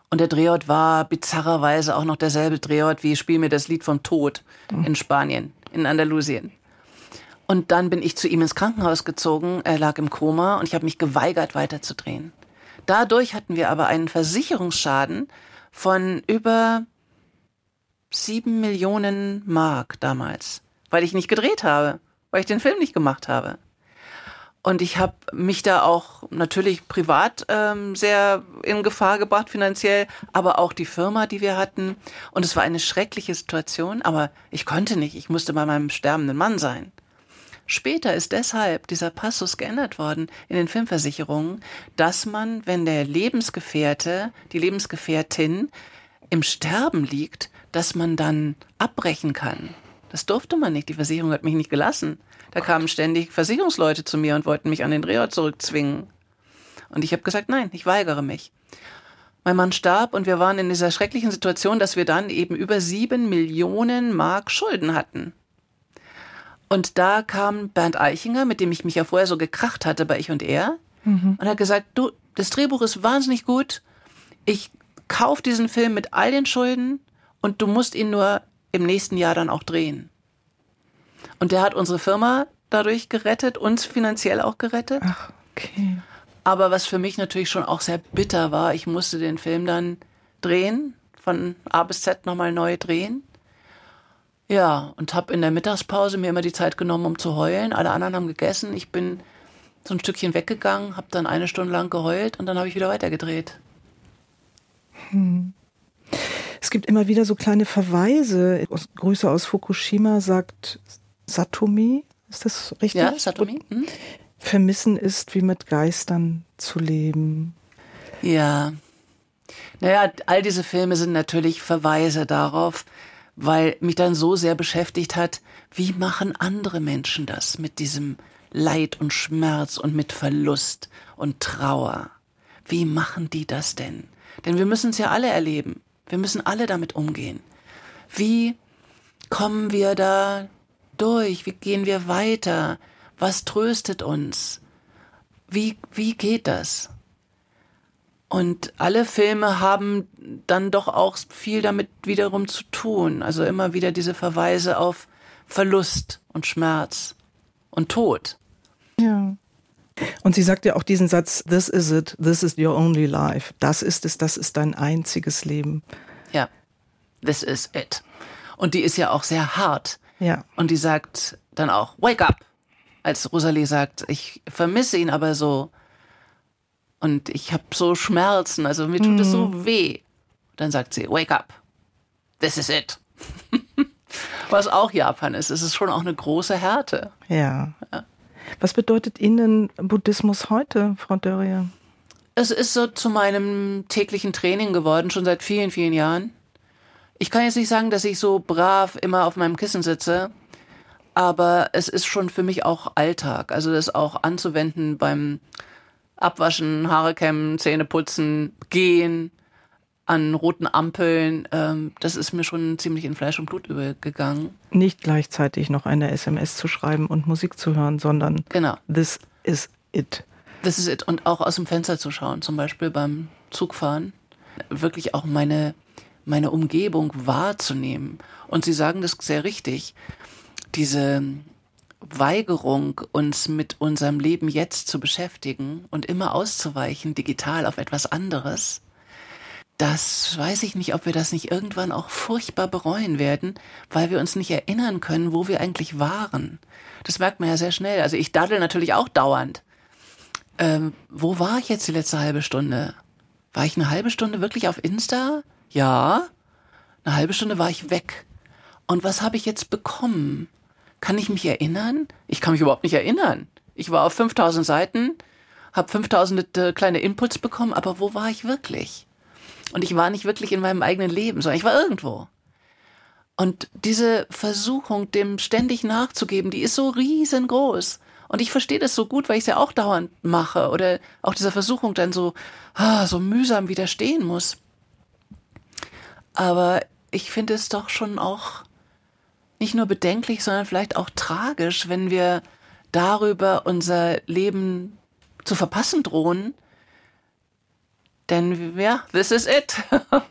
Und der Drehort war bizarrerweise auch noch derselbe Drehort wie Spiel mir das Lied vom Tod mhm. in Spanien, in Andalusien. Und dann bin ich zu ihm ins Krankenhaus gezogen. Er lag im Koma und ich habe mich geweigert, weiterzudrehen. Dadurch hatten wir aber einen Versicherungsschaden von über sieben Millionen Mark damals, weil ich nicht gedreht habe, weil ich den Film nicht gemacht habe. Und ich habe mich da auch natürlich privat ähm, sehr in Gefahr gebracht, finanziell, aber auch die Firma, die wir hatten. Und es war eine schreckliche Situation, aber ich konnte nicht. Ich musste bei meinem sterbenden Mann sein. Später ist deshalb dieser Passus geändert worden in den Filmversicherungen, dass man, wenn der Lebensgefährte, die Lebensgefährtin im Sterben liegt, dass man dann abbrechen kann. Das durfte man nicht. Die Versicherung hat mich nicht gelassen. Da kamen ständig Versicherungsleute zu mir und wollten mich an den Drehort zurückzwingen. Und ich habe gesagt, nein, ich weigere mich. Mein Mann starb und wir waren in dieser schrecklichen Situation, dass wir dann eben über sieben Millionen Mark Schulden hatten. Und da kam Bernd Eichinger, mit dem ich mich ja vorher so gekracht hatte bei Ich und Er, mhm. und hat gesagt, du, das Drehbuch ist wahnsinnig gut. Ich kauf diesen Film mit all den Schulden und du musst ihn nur im nächsten Jahr dann auch drehen. Und der hat unsere Firma dadurch gerettet, uns finanziell auch gerettet. Ach, okay. Aber was für mich natürlich schon auch sehr bitter war, ich musste den Film dann drehen, von A bis Z nochmal neu drehen. Ja, und habe in der Mittagspause mir immer die Zeit genommen, um zu heulen. Alle anderen haben gegessen. Ich bin so ein Stückchen weggegangen, habe dann eine Stunde lang geheult und dann habe ich wieder weitergedreht. Hm. Es gibt immer wieder so kleine Verweise. Grüße aus Fukushima sagt Satomi. Ist das richtig? Ja, Satomi. Hm? Vermissen ist wie mit Geistern zu leben. Ja. Naja, all diese Filme sind natürlich Verweise darauf, weil mich dann so sehr beschäftigt hat, wie machen andere Menschen das mit diesem Leid und Schmerz und mit Verlust und Trauer. Wie machen die das denn? Denn wir müssen es ja alle erleben. Wir müssen alle damit umgehen. Wie kommen wir da durch? Wie gehen wir weiter? Was tröstet uns? Wie, wie geht das? Und alle Filme haben dann doch auch viel damit wiederum zu tun. Also immer wieder diese Verweise auf Verlust und Schmerz und Tod. Ja. Und sie sagt ja auch diesen Satz, this is it, this is your only life. Das ist es, das ist dein einziges Leben. Ja, this is it. Und die ist ja auch sehr hart. Ja. Und die sagt dann auch, wake up. Als Rosalie sagt, ich vermisse ihn aber so. Und ich habe so Schmerzen, also mir tut es so mhm. weh. Dann sagt sie, wake up. This is it. *laughs* Was auch Japan ist. Es ist schon auch eine große Härte. Ja. ja. Was bedeutet Ihnen Buddhismus heute, Frau Dörrier? Es ist so zu meinem täglichen Training geworden, schon seit vielen, vielen Jahren. Ich kann jetzt nicht sagen, dass ich so brav immer auf meinem Kissen sitze, aber es ist schon für mich auch Alltag. Also das auch anzuwenden beim Abwaschen, Haare kämmen, Zähne putzen, gehen, an roten Ampeln, ähm, das ist mir schon ziemlich in Fleisch und Blut übergegangen. Nicht gleichzeitig noch eine SMS zu schreiben und Musik zu hören, sondern genau. this is it. This is it. Und auch aus dem Fenster zu schauen, zum Beispiel beim Zugfahren. Wirklich auch meine, meine Umgebung wahrzunehmen. Und Sie sagen das sehr richtig. Diese Weigerung, uns mit unserem Leben jetzt zu beschäftigen und immer auszuweichen, digital auf etwas anderes, das weiß ich nicht, ob wir das nicht irgendwann auch furchtbar bereuen werden, weil wir uns nicht erinnern können, wo wir eigentlich waren. Das merkt man ja sehr schnell. Also ich daddel natürlich auch dauernd. Ähm, wo war ich jetzt die letzte halbe Stunde? War ich eine halbe Stunde wirklich auf Insta? Ja. Eine halbe Stunde war ich weg. Und was habe ich jetzt bekommen? Kann ich mich erinnern? Ich kann mich überhaupt nicht erinnern. Ich war auf 5000 Seiten, habe 5000 äh, kleine Inputs bekommen, aber wo war ich wirklich? Und ich war nicht wirklich in meinem eigenen Leben, sondern ich war irgendwo. Und diese Versuchung, dem ständig nachzugeben, die ist so riesengroß. Und ich verstehe das so gut, weil ich es ja auch dauernd mache oder auch dieser Versuchung dann so, ah, so mühsam widerstehen muss. Aber ich finde es doch schon auch nicht nur bedenklich, sondern vielleicht auch tragisch, wenn wir darüber unser Leben zu verpassen drohen, denn ja, this is it. *laughs*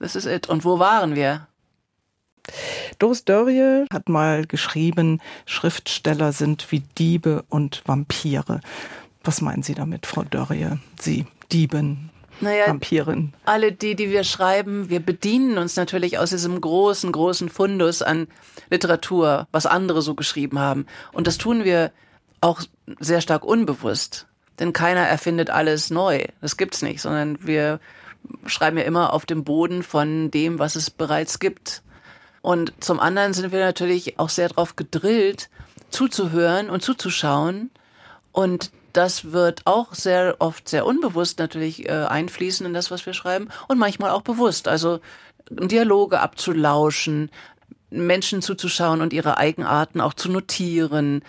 this is it. Und wo waren wir? Doris Dörrie hat mal geschrieben, Schriftsteller sind wie Diebe und Vampire. Was meinen Sie damit, Frau Dörrie? Sie, Dieben, naja, Vampirin. Alle die, die wir schreiben, wir bedienen uns natürlich aus diesem großen, großen Fundus an Literatur, was andere so geschrieben haben. Und das tun wir auch sehr stark unbewusst. Denn keiner erfindet alles neu. Das gibt's nicht, sondern wir schreiben ja immer auf dem Boden von dem, was es bereits gibt. Und zum anderen sind wir natürlich auch sehr darauf gedrillt, zuzuhören und zuzuschauen. Und das wird auch sehr oft sehr unbewusst natürlich äh, einfließen in das, was wir schreiben und manchmal auch bewusst. Also Dialoge abzulauschen, Menschen zuzuschauen und ihre Eigenarten auch zu notieren,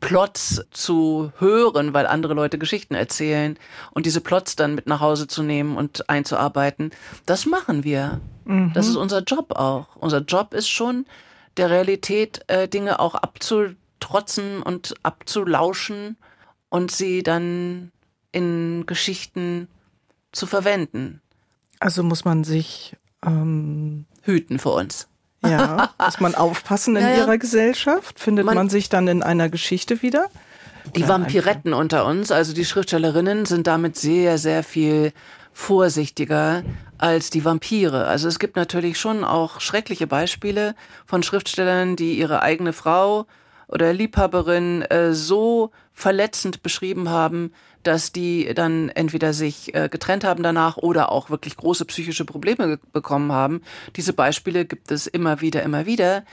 Plots zu hören, weil andere Leute Geschichten erzählen und diese Plots dann mit nach Hause zu nehmen und einzuarbeiten, das machen wir. Mhm. Das ist unser Job auch. Unser Job ist schon, der Realität äh, Dinge auch abzutrotzen und abzulauschen und sie dann in Geschichten zu verwenden. Also muss man sich ähm, hüten vor uns. Ja, muss man aufpassen in ja, ja. ihrer Gesellschaft? Findet man, man, sich dann in einer Geschichte wieder? Die Vampiretten unter uns, also die Schriftstellerinnen, sind damit sehr, sehr viel vorsichtiger als die Vampire. Also es gibt natürlich schon auch schreckliche Beispiele von Schriftstellern, die ihre eigene Frau oder Liebhaberin äh, so verletzend beschrieben haben, dass die dann entweder sich äh, getrennt haben danach oder auch wirklich große psychische Probleme bekommen haben. Diese Beispiele gibt es immer wieder, immer wieder.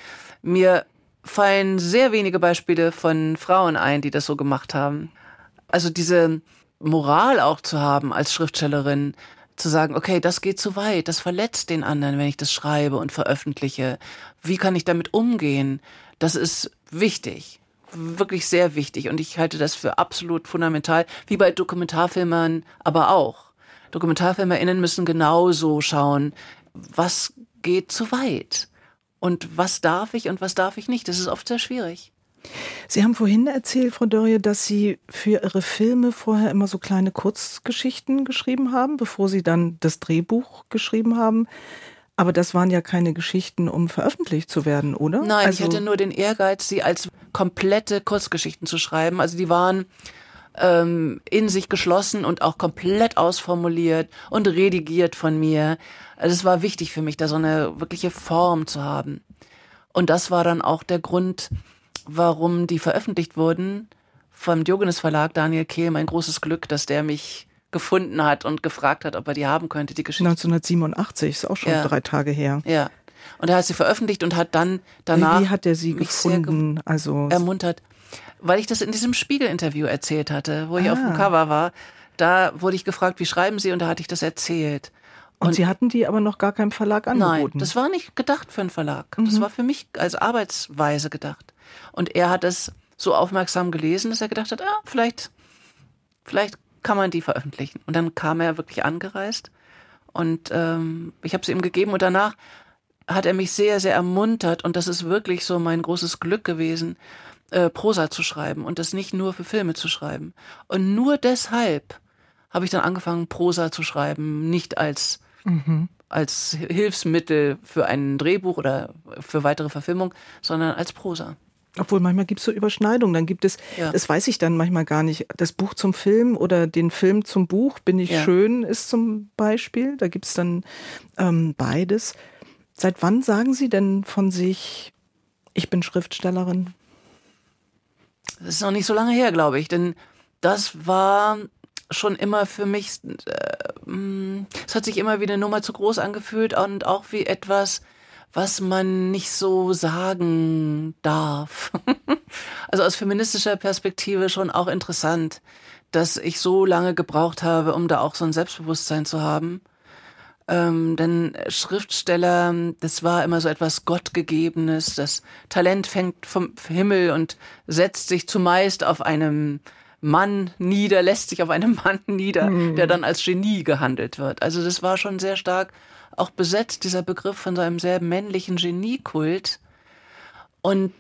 Mir fallen sehr wenige Beispiele von Frauen ein, die das so gemacht haben. Also diese Moral auch zu haben als Schriftstellerin, zu sagen, okay, das geht zu weit, das verletzt den anderen, wenn ich das schreibe und veröffentliche. Wie kann ich damit umgehen? Das ist wichtig, wirklich sehr wichtig und ich halte das für absolut fundamental, wie bei Dokumentarfilmern aber auch. DokumentarfilmerInnen müssen genauso schauen, was geht zu weit und was darf ich und was darf ich nicht. Das ist oft sehr schwierig. Sie haben vorhin erzählt, Frau Dörrie, dass Sie für Ihre Filme vorher immer so kleine Kurzgeschichten geschrieben haben, bevor Sie dann das Drehbuch geschrieben haben. Aber das waren ja keine Geschichten, um veröffentlicht zu werden, oder? Nein, also ich hatte nur den Ehrgeiz, sie als komplette Kurzgeschichten zu schreiben. Also die waren ähm, in sich geschlossen und auch komplett ausformuliert und redigiert von mir. Also es war wichtig für mich, da so eine wirkliche Form zu haben. Und das war dann auch der Grund, warum die veröffentlicht wurden vom Diogenes Verlag, Daniel Kehl, mein großes Glück, dass der mich gefunden hat und gefragt hat, ob er die haben könnte, die Geschichte. 1987, ist auch schon ja. drei Tage her. Ja. Und er hat sie veröffentlicht und hat dann danach. Wie, hat er sie gefunden? Ge also ermuntert, weil ich das in diesem Spiegel-Interview erzählt hatte, wo ich ah. auf dem Cover war. Da wurde ich gefragt, wie schreiben Sie? Und da hatte ich das erzählt. Und, und, Sie hatten die aber noch gar keinem Verlag angeboten? Nein, das war nicht gedacht für einen Verlag. Mhm. Das war für mich als Arbeitsweise gedacht. Und er hat es so aufmerksam gelesen, dass er gedacht hat, ah, vielleicht, vielleicht kann man die veröffentlichen. Und dann kam er wirklich angereist und ähm, ich habe sie ihm gegeben und danach hat er mich sehr, sehr ermuntert und das ist wirklich so mein großes Glück gewesen, äh, Prosa zu schreiben und das nicht nur für Filme zu schreiben. Und nur deshalb habe ich dann angefangen, Prosa zu schreiben, nicht als, mhm. als Hilfsmittel für ein Drehbuch oder für weitere Verfilmung, sondern als Prosa. Obwohl manchmal gibt es so Überschneidungen. Dann gibt es, ja. das weiß ich dann manchmal gar nicht, das Buch zum Film oder den Film zum Buch, bin ich ja. schön, ist zum Beispiel. Da gibt es dann ähm, beides. Seit wann sagen Sie denn von sich, ich bin Schriftstellerin? Das ist noch nicht so lange her, glaube ich, denn das war schon immer für mich, äh, mm, es hat sich immer wie eine Nummer zu groß angefühlt und auch wie etwas, was man nicht so sagen darf. *laughs* also aus feministischer Perspektive schon auch interessant, dass ich so lange gebraucht habe, um da auch so ein Selbstbewusstsein zu haben. Ähm, denn Schriftsteller, das war immer so etwas Gottgegebenes. Das Talent fängt vom Himmel und setzt sich zumeist auf einem Mann nieder, lässt sich auf einem *laughs* Mann nieder, mhm. der dann als Genie gehandelt wird. Also das war schon sehr stark auch besetzt, dieser Begriff von so einem sehr männlichen Geniekult. Und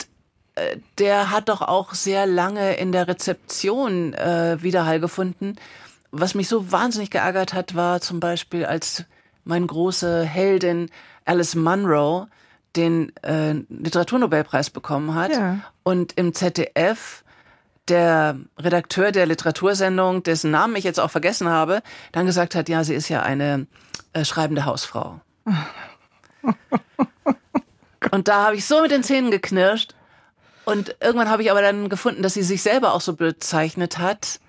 äh, der hat doch auch sehr lange in der Rezeption äh, Widerhall gefunden. Was mich so wahnsinnig geärgert hat, war zum Beispiel, als meine große Heldin Alice Munro den äh, Literaturnobelpreis bekommen hat ja. und im ZDF der Redakteur der Literatursendung, dessen Namen ich jetzt auch vergessen habe, dann gesagt hat, ja, sie ist ja eine äh, schreibende Hausfrau. *laughs* Und da habe ich so mit den Zähnen geknirscht. Und irgendwann habe ich aber dann gefunden, dass sie sich selber auch so bezeichnet hat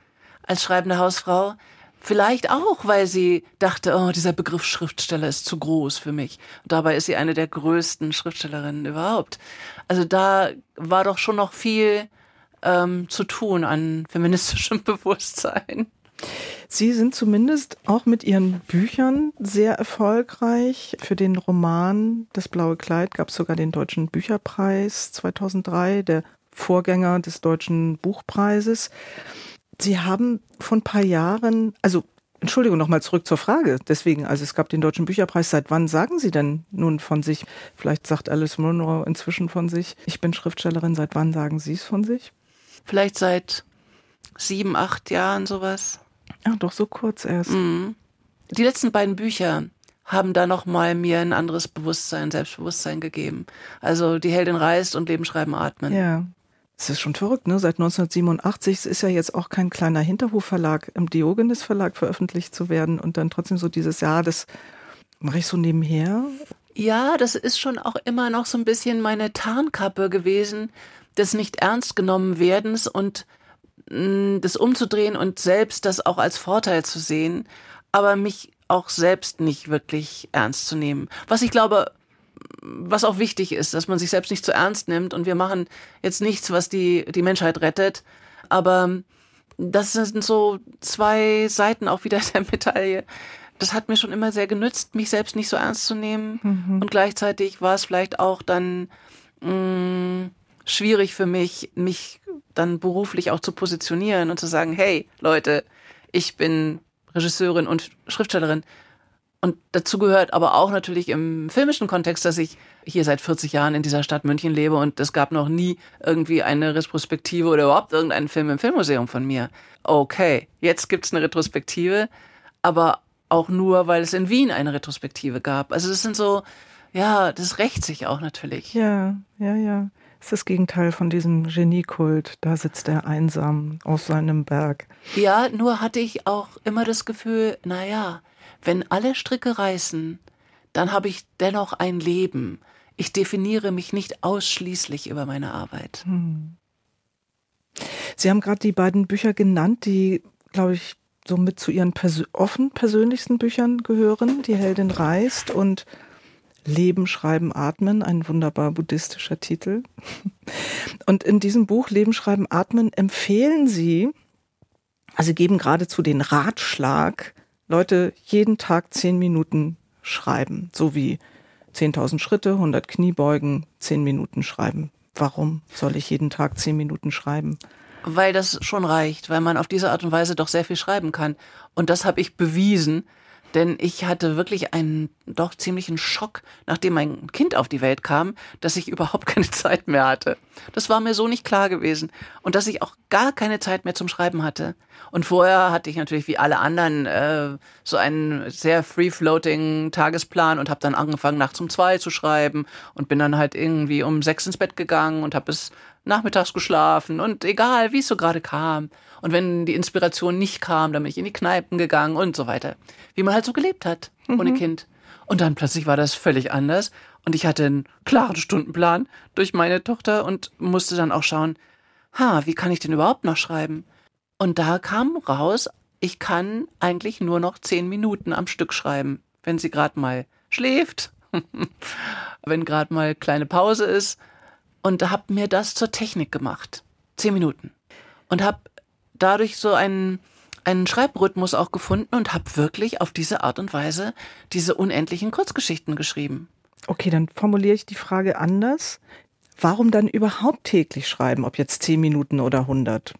als schreibende Hausfrau. Vielleicht auch, weil sie dachte, oh, dieser Begriff Schriftsteller ist zu groß für mich. Und dabei ist sie eine der größten Schriftstellerinnen überhaupt. Also da war doch schon noch viel ähm, zu tun an feministischem *laughs* Bewusstsein. Sie sind zumindest auch mit Ihren Büchern sehr erfolgreich. Für den Roman Das blaue Kleid gab es sogar den Deutschen Bücherpreis 2003, der Vorgänger des Deutschen Buchpreises. Sie haben vor ein paar Jahren, also Entschuldigung, nochmal zurück zur Frage. Deswegen, also es gab den Deutschen Bücherpreis. Seit wann sagen Sie denn nun von sich? Vielleicht sagt Alice Munro inzwischen von sich. Ich bin Schriftstellerin. Seit wann sagen Sie es von sich? Vielleicht seit sieben, acht Jahren sowas. Ach, doch so kurz erst. Mhm. Die letzten beiden Bücher haben da nochmal mir ein anderes Bewusstsein, Selbstbewusstsein gegeben. Also die Heldin reist und Leben schreiben atmen. Ja. Es ist schon verrückt, ne? Seit 1987 es ist ja jetzt auch kein kleiner Hinterhofverlag im Diogenes Verlag veröffentlicht zu werden und dann trotzdem so dieses Jahr, das mache ich so nebenher. Ja, das ist schon auch immer noch so ein bisschen meine Tarnkappe gewesen, des nicht ernst genommen werdens und das umzudrehen und selbst das auch als Vorteil zu sehen, aber mich auch selbst nicht wirklich ernst zu nehmen. Was ich glaube, was auch wichtig ist, dass man sich selbst nicht zu ernst nimmt und wir machen jetzt nichts, was die, die Menschheit rettet. Aber das sind so zwei Seiten auch wieder *laughs* der Medaille. Das hat mir schon immer sehr genützt, mich selbst nicht so ernst zu nehmen. Mhm. Und gleichzeitig war es vielleicht auch dann mh, mm, schwierig für mich, mich dann beruflich auch zu positionieren und zu sagen, hey Leute, ich bin Regisseurin und Schriftstellerin. Und dazu gehört aber auch natürlich im filmischen Kontext, dass ich hier seit 40 Jahren in dieser Stadt München lebe und es gab noch nie irgendwie eine Retrospektive oder überhaupt irgendeinen Film im Filmmuseum von mir. Okay, jetzt gibt's eine Retrospektive, aber auch nur, weil es in Wien eine Retrospektive gab. Also das sind so, ja, das rächt sich auch natürlich. Ja, ja, ja. Das ist das Gegenteil von diesem Geniekult. Da sitzt er einsam auf seinem Berg. Ja, nur hatte ich auch immer das Gefühl, naja, wenn alle Stricke reißen, dann habe ich dennoch ein Leben. Ich definiere mich nicht ausschließlich über meine Arbeit. Hm. Sie haben gerade die beiden Bücher genannt, die, glaube ich, so mit zu Ihren pers offen persönlichsten Büchern gehören. Die Heldin reist und Leben, Schreiben, Atmen, ein wunderbar buddhistischer Titel. Und in diesem Buch Leben, Schreiben, Atmen empfehlen Sie, also geben geradezu den Ratschlag, Leute jeden Tag zehn Minuten schreiben, so wie 10.000 Schritte, 100 Kniebeugen, zehn Minuten schreiben. Warum soll ich jeden Tag zehn Minuten schreiben? Weil das schon reicht, weil man auf diese Art und Weise doch sehr viel schreiben kann. Und das habe ich bewiesen, denn ich hatte wirklich einen doch ziemlichen Schock, nachdem mein Kind auf die Welt kam, dass ich *laughs* überhaupt keine Zeit mehr hatte. Das war mir so nicht klar gewesen. Und dass ich auch gar keine Zeit mehr zum Schreiben hatte. Und vorher hatte ich natürlich wie alle anderen äh, so einen sehr free-floating Tagesplan und habe dann angefangen, nachts um zwei zu schreiben und bin dann halt irgendwie um sechs ins Bett gegangen und habe bis nachmittags geschlafen und egal, wie es so gerade kam. Und wenn die Inspiration nicht kam, dann bin ich in die Kneipen gegangen und so weiter. Wie man halt so gelebt hat, ohne mhm. Kind. Und dann plötzlich war das völlig anders. Und ich hatte einen klaren Stundenplan durch meine Tochter und musste dann auch schauen, ha, wie kann ich denn überhaupt noch schreiben? Und da kam raus, ich kann eigentlich nur noch zehn Minuten am Stück schreiben, wenn sie gerade mal schläft, *laughs* wenn gerade mal kleine Pause ist. Und habe mir das zur Technik gemacht. Zehn Minuten. Und habe dadurch so einen, einen Schreibrhythmus auch gefunden und habe wirklich auf diese Art und Weise diese unendlichen Kurzgeschichten geschrieben. Okay, dann formuliere ich die Frage anders. Warum dann überhaupt täglich schreiben, ob jetzt zehn Minuten oder hundert?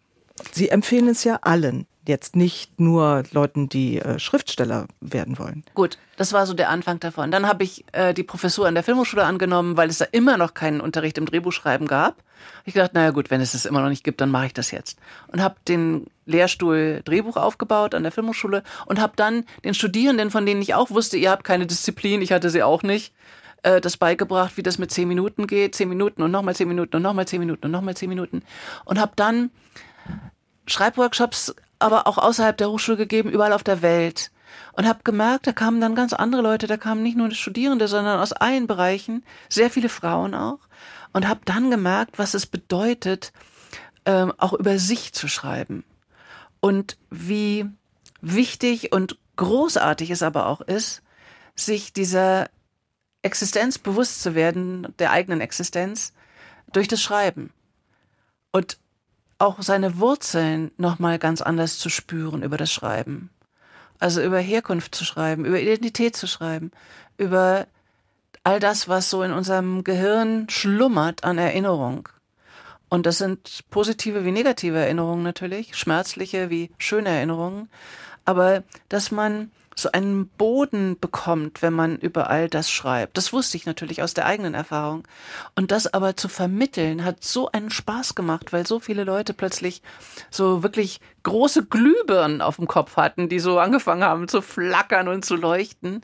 Sie empfehlen es ja allen jetzt nicht nur Leuten, die äh, Schriftsteller werden wollen. Gut, das war so der Anfang davon. Dann habe ich äh, die Professur an der Filmhochschule angenommen, weil es da immer noch keinen Unterricht im Drehbuchschreiben gab. Ich dachte, naja gut, wenn es das immer noch nicht gibt, dann mache ich das jetzt. Und habe den Lehrstuhl Drehbuch aufgebaut an der Filmhochschule und habe dann den Studierenden, von denen ich auch wusste, ihr habt keine Disziplin, ich hatte sie auch nicht, äh, das beigebracht, wie das mit zehn Minuten geht, zehn Minuten und nochmal zehn Minuten und nochmal zehn Minuten und nochmal zehn Minuten. Und habe dann Schreibworkshops aber auch außerhalb der Hochschule gegeben, überall auf der Welt. Und habe gemerkt, da kamen dann ganz andere Leute, da kamen nicht nur Studierende, sondern aus allen Bereichen, sehr viele Frauen auch. Und habe dann gemerkt, was es bedeutet, ähm, auch über sich zu schreiben. Und wie wichtig und großartig es aber auch ist, sich dieser Existenz bewusst zu werden, der eigenen Existenz, durch das Schreiben. Und auch seine Wurzeln nochmal ganz anders zu spüren über das Schreiben. Also über Herkunft zu schreiben, über Identität zu schreiben, über all das, was so in unserem Gehirn schlummert an Erinnerung. Und das sind positive wie negative Erinnerungen natürlich, schmerzliche wie schöne Erinnerungen. Aber dass man so einen Boden bekommt, wenn man über all das schreibt. Das wusste ich natürlich aus der eigenen Erfahrung. Und das aber zu vermitteln, hat so einen Spaß gemacht, weil so viele Leute plötzlich so wirklich große Glühbirnen auf dem Kopf hatten, die so angefangen haben zu flackern und zu leuchten.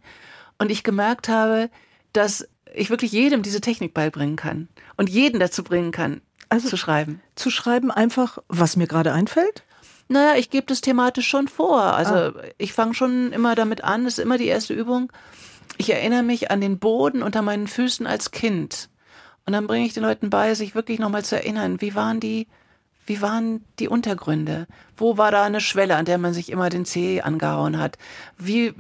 Und ich gemerkt habe, dass ich wirklich jedem diese Technik beibringen kann und jeden dazu bringen kann, Also zu schreiben. Zu schreiben einfach, was mir gerade einfällt? Naja, ich gebe das thematisch schon vor. Also ah. ich fange schon immer damit an, das ist immer die erste Übung. Ich erinnere mich an den Boden unter meinen Füßen als Kind. Und dann bringe ich den Leuten bei, sich wirklich nochmal zu erinnern, wie waren die, wie waren die Untergründe? Wo war da eine Schwelle, an der man sich immer den Zeh angehauen hat? Wie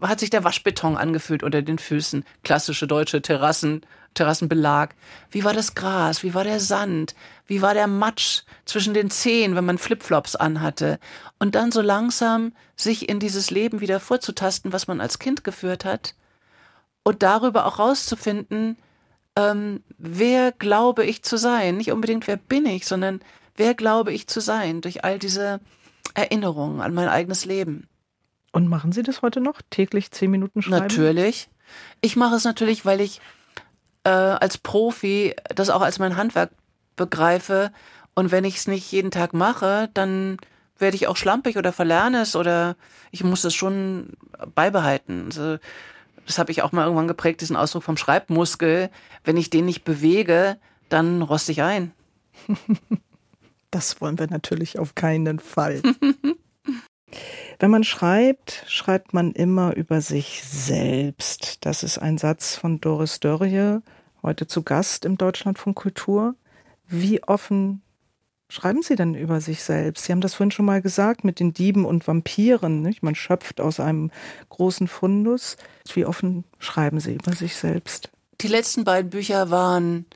hat sich der Waschbeton angefühlt unter den Füßen? Klassische deutsche Terrassen, Terrassenbelag. Wie war das Gras? Wie war der Sand? Wie war der Matsch zwischen den Zehen, wenn man Flipflops anhatte? Und dann so langsam sich in dieses Leben wieder vorzutasten, was man als Kind geführt hat. Und darüber auch rauszufinden, ähm, wer glaube ich zu sein? Nicht unbedingt, wer bin ich, sondern wer glaube ich zu sein durch all diese Erinnerungen an mein eigenes Leben. Und machen Sie das heute noch? Täglich zehn Minuten schreiben? Natürlich. Ich mache es natürlich, weil ich äh, als Profi das auch als mein Handwerk begreife. Und wenn ich es nicht jeden Tag mache, dann werde ich auch schlampig oder verlerne es oder ich muss es schon beibehalten. Also, das habe ich auch mal irgendwann geprägt, diesen Ausdruck vom Schreibmuskel. Wenn ich den nicht bewege, dann roste ich ein. *laughs* Das wollen wir natürlich auf keinen Fall. *laughs* Wenn man schreibt, schreibt man immer über sich selbst. Das ist ein Satz von Doris Dörrie, heute zu Gast im Deutschlandfunk Kultur. Wie offen schreiben Sie denn über sich selbst? Sie haben das vorhin schon mal gesagt mit den Dieben und Vampiren. Nicht? Man schöpft aus einem großen Fundus. Wie offen schreiben Sie über sich selbst? Die letzten beiden Bücher waren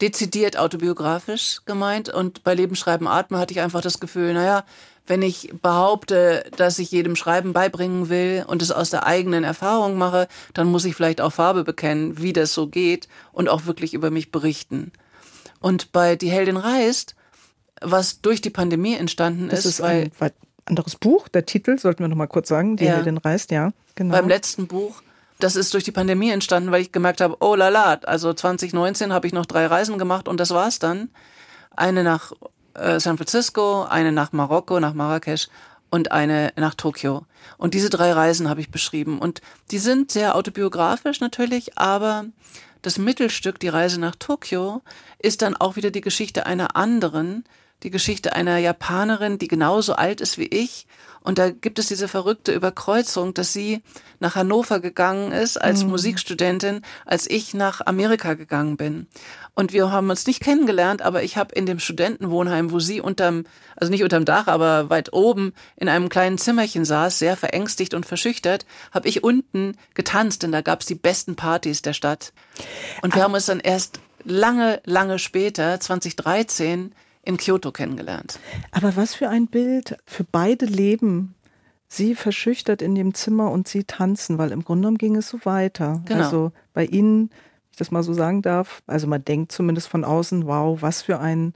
dezidiert autobiografisch gemeint und bei Leben, Schreiben, Atmen hatte ich einfach das Gefühl, naja, wenn ich behaupte, dass ich jedem Schreiben beibringen will und es aus der eigenen Erfahrung mache, dann muss ich vielleicht auch Farbe bekennen, wie das so geht und auch wirklich über mich berichten. Und bei Die Heldin reist, was durch die Pandemie entstanden das ist, ist weil, ein anderes Buch, der Titel sollten wir noch mal kurz sagen, Die ja, Heldin reist, ja, genau. Beim letzten Buch das ist durch die Pandemie entstanden, weil ich gemerkt habe, oh la la, also 2019 habe ich noch drei Reisen gemacht und das war's dann. Eine nach äh, San Francisco, eine nach Marokko, nach Marrakesch und eine nach Tokio. Und diese drei Reisen habe ich beschrieben. Und die sind sehr autobiografisch natürlich, aber das Mittelstück, die Reise nach Tokio, ist dann auch wieder die Geschichte einer anderen, die Geschichte einer Japanerin, die genauso alt ist wie ich und da gibt es diese verrückte Überkreuzung, dass sie nach Hannover gegangen ist als mhm. Musikstudentin, als ich nach Amerika gegangen bin. Und wir haben uns nicht kennengelernt, aber ich habe in dem Studentenwohnheim, wo sie unterm, also nicht unterm Dach, aber weit oben in einem kleinen Zimmerchen saß, sehr verängstigt und verschüchtert, habe ich unten getanzt, denn da gab es die besten Partys der Stadt. Und wir haben uns dann erst lange, lange später, 2013, in Kyoto kennengelernt. Aber was für ein Bild für beide Leben. Sie verschüchtert in dem Zimmer und sie tanzen, weil im Grunde genommen ging es so weiter. Genau. Also bei Ihnen, wenn ich das mal so sagen darf, also man denkt zumindest von außen, wow, was für ein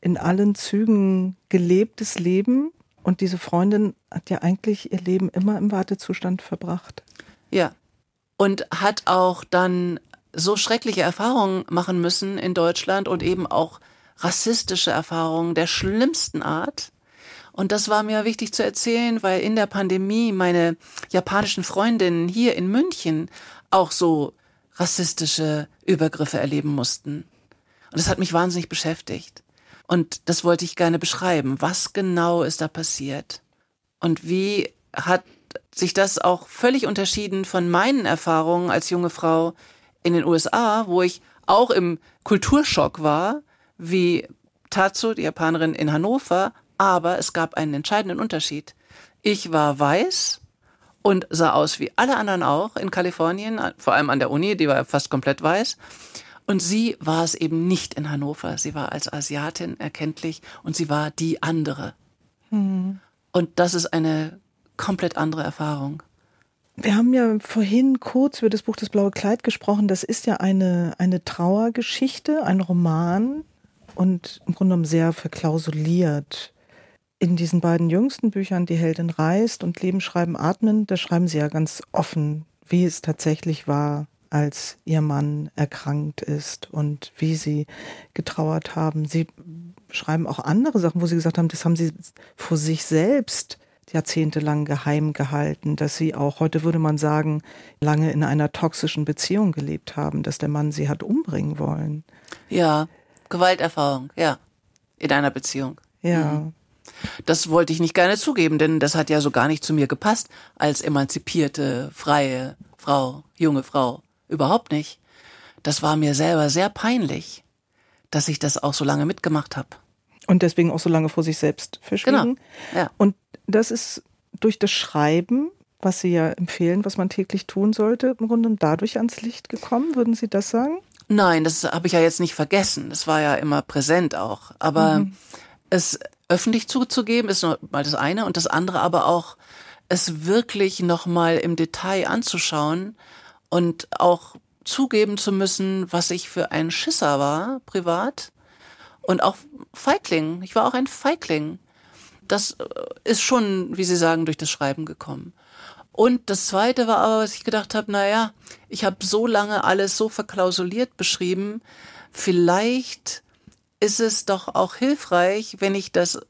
in allen Zügen gelebtes Leben. Und diese Freundin hat ja eigentlich ihr Leben immer im Wartezustand verbracht. Ja. Und hat auch dann so schreckliche Erfahrungen machen müssen in Deutschland und eben auch rassistische Erfahrungen der schlimmsten Art. Und das war mir wichtig zu erzählen, weil in der Pandemie meine japanischen Freundinnen hier in München auch so rassistische Übergriffe erleben mussten. Und das hat mich wahnsinnig beschäftigt. Und das wollte ich gerne beschreiben. Was genau ist da passiert? Und wie hat sich das auch völlig unterschieden von meinen Erfahrungen als junge Frau in den USA, wo ich auch im Kulturschock war, wie Tatsu, die Japanerin in Hannover, aber es gab einen entscheidenden Unterschied. Ich war weiß und sah aus wie alle anderen auch in Kalifornien, vor allem an der Uni, die war fast komplett weiß. Und sie war es eben nicht in Hannover. Sie war als Asiatin erkenntlich und sie war die andere. Mhm. Und das ist eine komplett andere Erfahrung. Wir haben ja vorhin kurz über das Buch Das blaue Kleid gesprochen. Das ist ja eine, eine Trauergeschichte, ein Roman, und im Grunde genommen sehr verklausuliert. In diesen beiden jüngsten Büchern, Die Heldin reist und Leben, Schreiben, Atmen, da schreiben sie ja ganz offen, wie es tatsächlich war, als ihr Mann erkrankt ist und wie sie getrauert haben. Sie schreiben auch andere Sachen, wo sie gesagt haben, das haben sie vor sich selbst jahrzehntelang geheim gehalten, dass sie auch, heute würde man sagen, lange in einer toxischen Beziehung gelebt haben, dass der Mann sie hat umbringen wollen. Ja, Gewalterfahrung, ja. In einer Beziehung. Ja. Das wollte ich nicht gerne zugeben, denn das hat ja so gar nicht zu mir gepasst als emanzipierte, freie Frau, junge Frau. Überhaupt nicht. Das war mir selber sehr peinlich, dass ich das auch so lange mitgemacht habe. Und deswegen auch so lange vor sich selbst verschwiegen. Genau. Ja. Und das ist durch das Schreiben, was Sie ja empfehlen, was man täglich tun sollte, im Grunde dadurch ans Licht gekommen, würden Sie das sagen? Nein, das habe ich ja jetzt nicht vergessen. Das war ja immer präsent auch. Aber Mhm. es öffentlich zuzugeben, ist noch mal das eine und das andere aber auch, es wirklich noch mal im Detail anzuschauen und auch zugeben zu müssen, was ich für ein Schisser war, privat. Und auch Feigling. Ich war auch ein Feigling. Das äh, ist schon, wie Sie sagen, durch das Schreiben gekommen. Und das Zweite war aber, was ich gedacht habe, naja, ich habe so lange alles so verklausuliert beschrieben, vielleicht ist es doch auch hilfreich, wenn ich das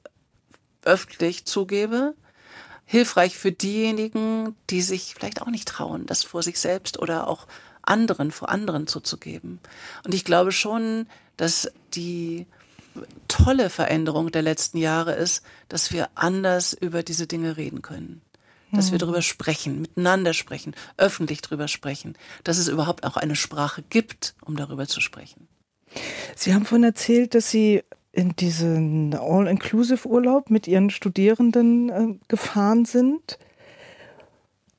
öffentlich zugebe. Hilfreich für diejenigen, die sich vielleicht auch nicht trauen, das vor sich selbst oder auch anderen, vor anderen zuzugeben. Und ich glaube schon, dass die tolle Veränderung der letzten Jahre ist, dass wir anders über diese Dinge reden können. Dass wir darüber sprechen, miteinander sprechen, öffentlich darüber sprechen, dass es überhaupt auch eine Sprache gibt, um darüber zu sprechen. Sie haben vorhin erzählt, dass Sie in diesen All-Inclusive-Urlaub mit Ihren Studierenden äh, gefahren sind.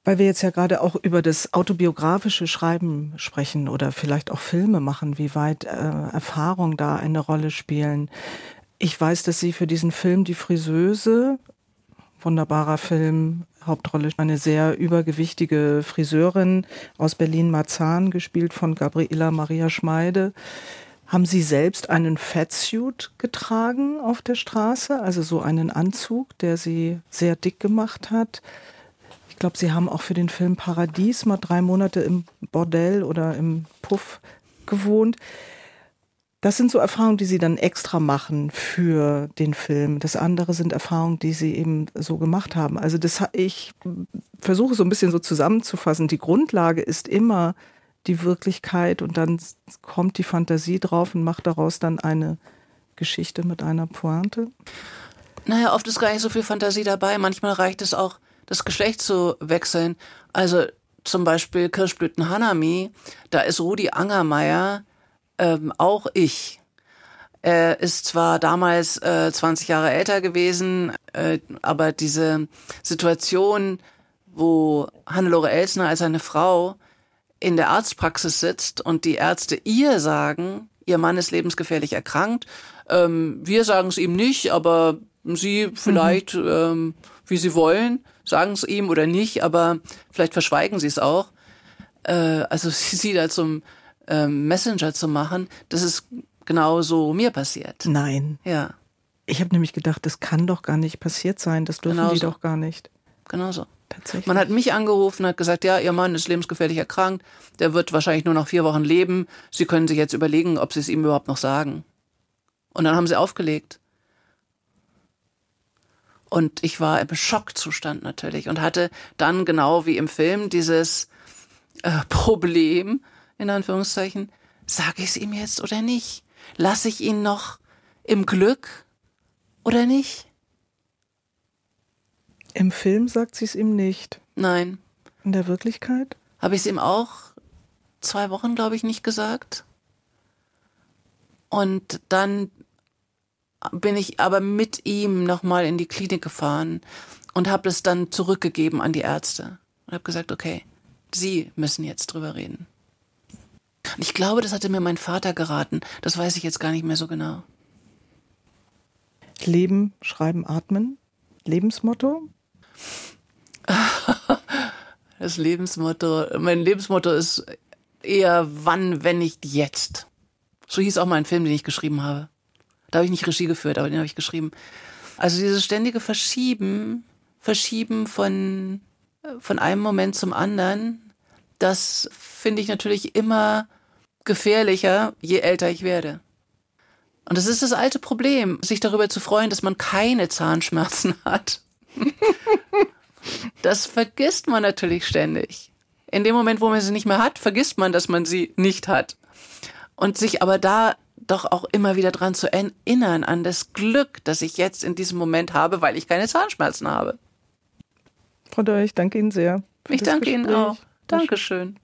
Weil wir jetzt ja gerade auch über das autobiografische Schreiben sprechen oder vielleicht auch Filme machen, wie weit äh, Erfahrung da eine Rolle spielen. Ich weiß, dass Sie für diesen Film Die Friseuse, wunderbarer Film, Hauptrolle eine sehr übergewichtige Friseurin aus Berlin-Marzahn, gespielt von Gabriela Maria Schmeide. Haben Sie selbst einen Fatsuit getragen auf der Straße, also so einen Anzug, der Sie sehr dick gemacht hat? Ich glaube, Sie haben auch für den Film Paradies mal drei Monate im Bordell oder im Puff gewohnt. Das sind so Erfahrungen, die Sie dann extra machen für den Film. Das andere sind Erfahrungen, die Sie eben so gemacht haben. Also das ich versuche so ein bisschen so zusammenzufassen. Die Grundlage ist immer die Wirklichkeit und dann kommt die Fantasie drauf und macht daraus dann eine Geschichte mit einer Pointe. Naja, oft ist gar nicht so viel Fantasie dabei. Manchmal reicht es auch, das Geschlecht zu wechseln. Also zum Beispiel Kirschblüten Hanami, da ist Rudi Angermeier ähm, auch ich. Er ist zwar damals äh, 20 Jahre älter gewesen, äh, aber diese Situation, wo Hannelore Elsner als eine Frau in der Arztpraxis sitzt und die Ärzte ihr sagen, ihr Mann ist lebensgefährlich erkrankt. Ähm, wir sagen es ihm nicht, aber sie vielleicht, mhm. ähm, wie sie wollen, sagen es ihm oder nicht, aber vielleicht verschweigen sie es auch. Äh, also *laughs* sie da zum ähm, Messenger zu machen, das ist genau so mir passiert. Nein. Ja. Ich habe nämlich gedacht, das kann doch gar nicht passiert sein, das dürfen Genau die doch gar nicht. Genau so. Tatsächlich. Man hat mich angerufen, hat gesagt, ja, Ihr Mann ist lebensgefährlich erkrankt, der wird wahrscheinlich nur noch vier Wochen leben. Sie können sich jetzt überlegen, ob Sie es ihm überhaupt noch sagen. Und dann haben sie aufgelegt. Und ich war im Schockzustand natürlich und hatte dann genau wie im Film dieses äh, *laughs* Problem, in Anführungszeichen, sage ich es ihm jetzt oder nicht? Lasse ich ihn noch im Glück oder nicht? Im Film sagt sie es ihm nicht. Nein. In der Wirklichkeit? Habe ich es ihm auch zwei Wochen, glaube ich, nicht gesagt. Und dann bin ich aber mit ihm nochmal in die Klinik gefahren und habe es dann zurückgegeben an die Ärzte und habe gesagt, okay, Sie müssen jetzt drüber reden. Und ich glaube, das hatte mir mein Vater geraten. Das weiß ich jetzt gar nicht mehr so genau. Leben, Schreiben, Atmen. Lebensmotto? *laughs* Das Lebensmotto, mein Lebensmotto ist eher wann, wenn nicht jetzt. So hieß auch mein Film, den ich geschrieben habe. Da habe ich nicht Regie geführt, aber den habe ich geschrieben. Also dieses ständige Verschieben, Verschieben von, von einem Moment zum anderen, das finde ich natürlich immer gefährlicher, je älter ich werde. Und das ist das alte Problem, sich darüber zu freuen, dass man keine Zahnschmerzen *laughs* hat. Das vergisst man natürlich ständig. In dem Moment, wo man sie nicht mehr hat, vergisst man, dass man sie nicht hat. Und sich aber da doch auch immer wieder dran zu erinnern, an das Glück, das ich jetzt in diesem Moment habe, weil ich keine Zahnschmerzen habe. Frau Dörr, ich danke Ihnen sehr. Ich danke Ihnen auch. Dankeschön.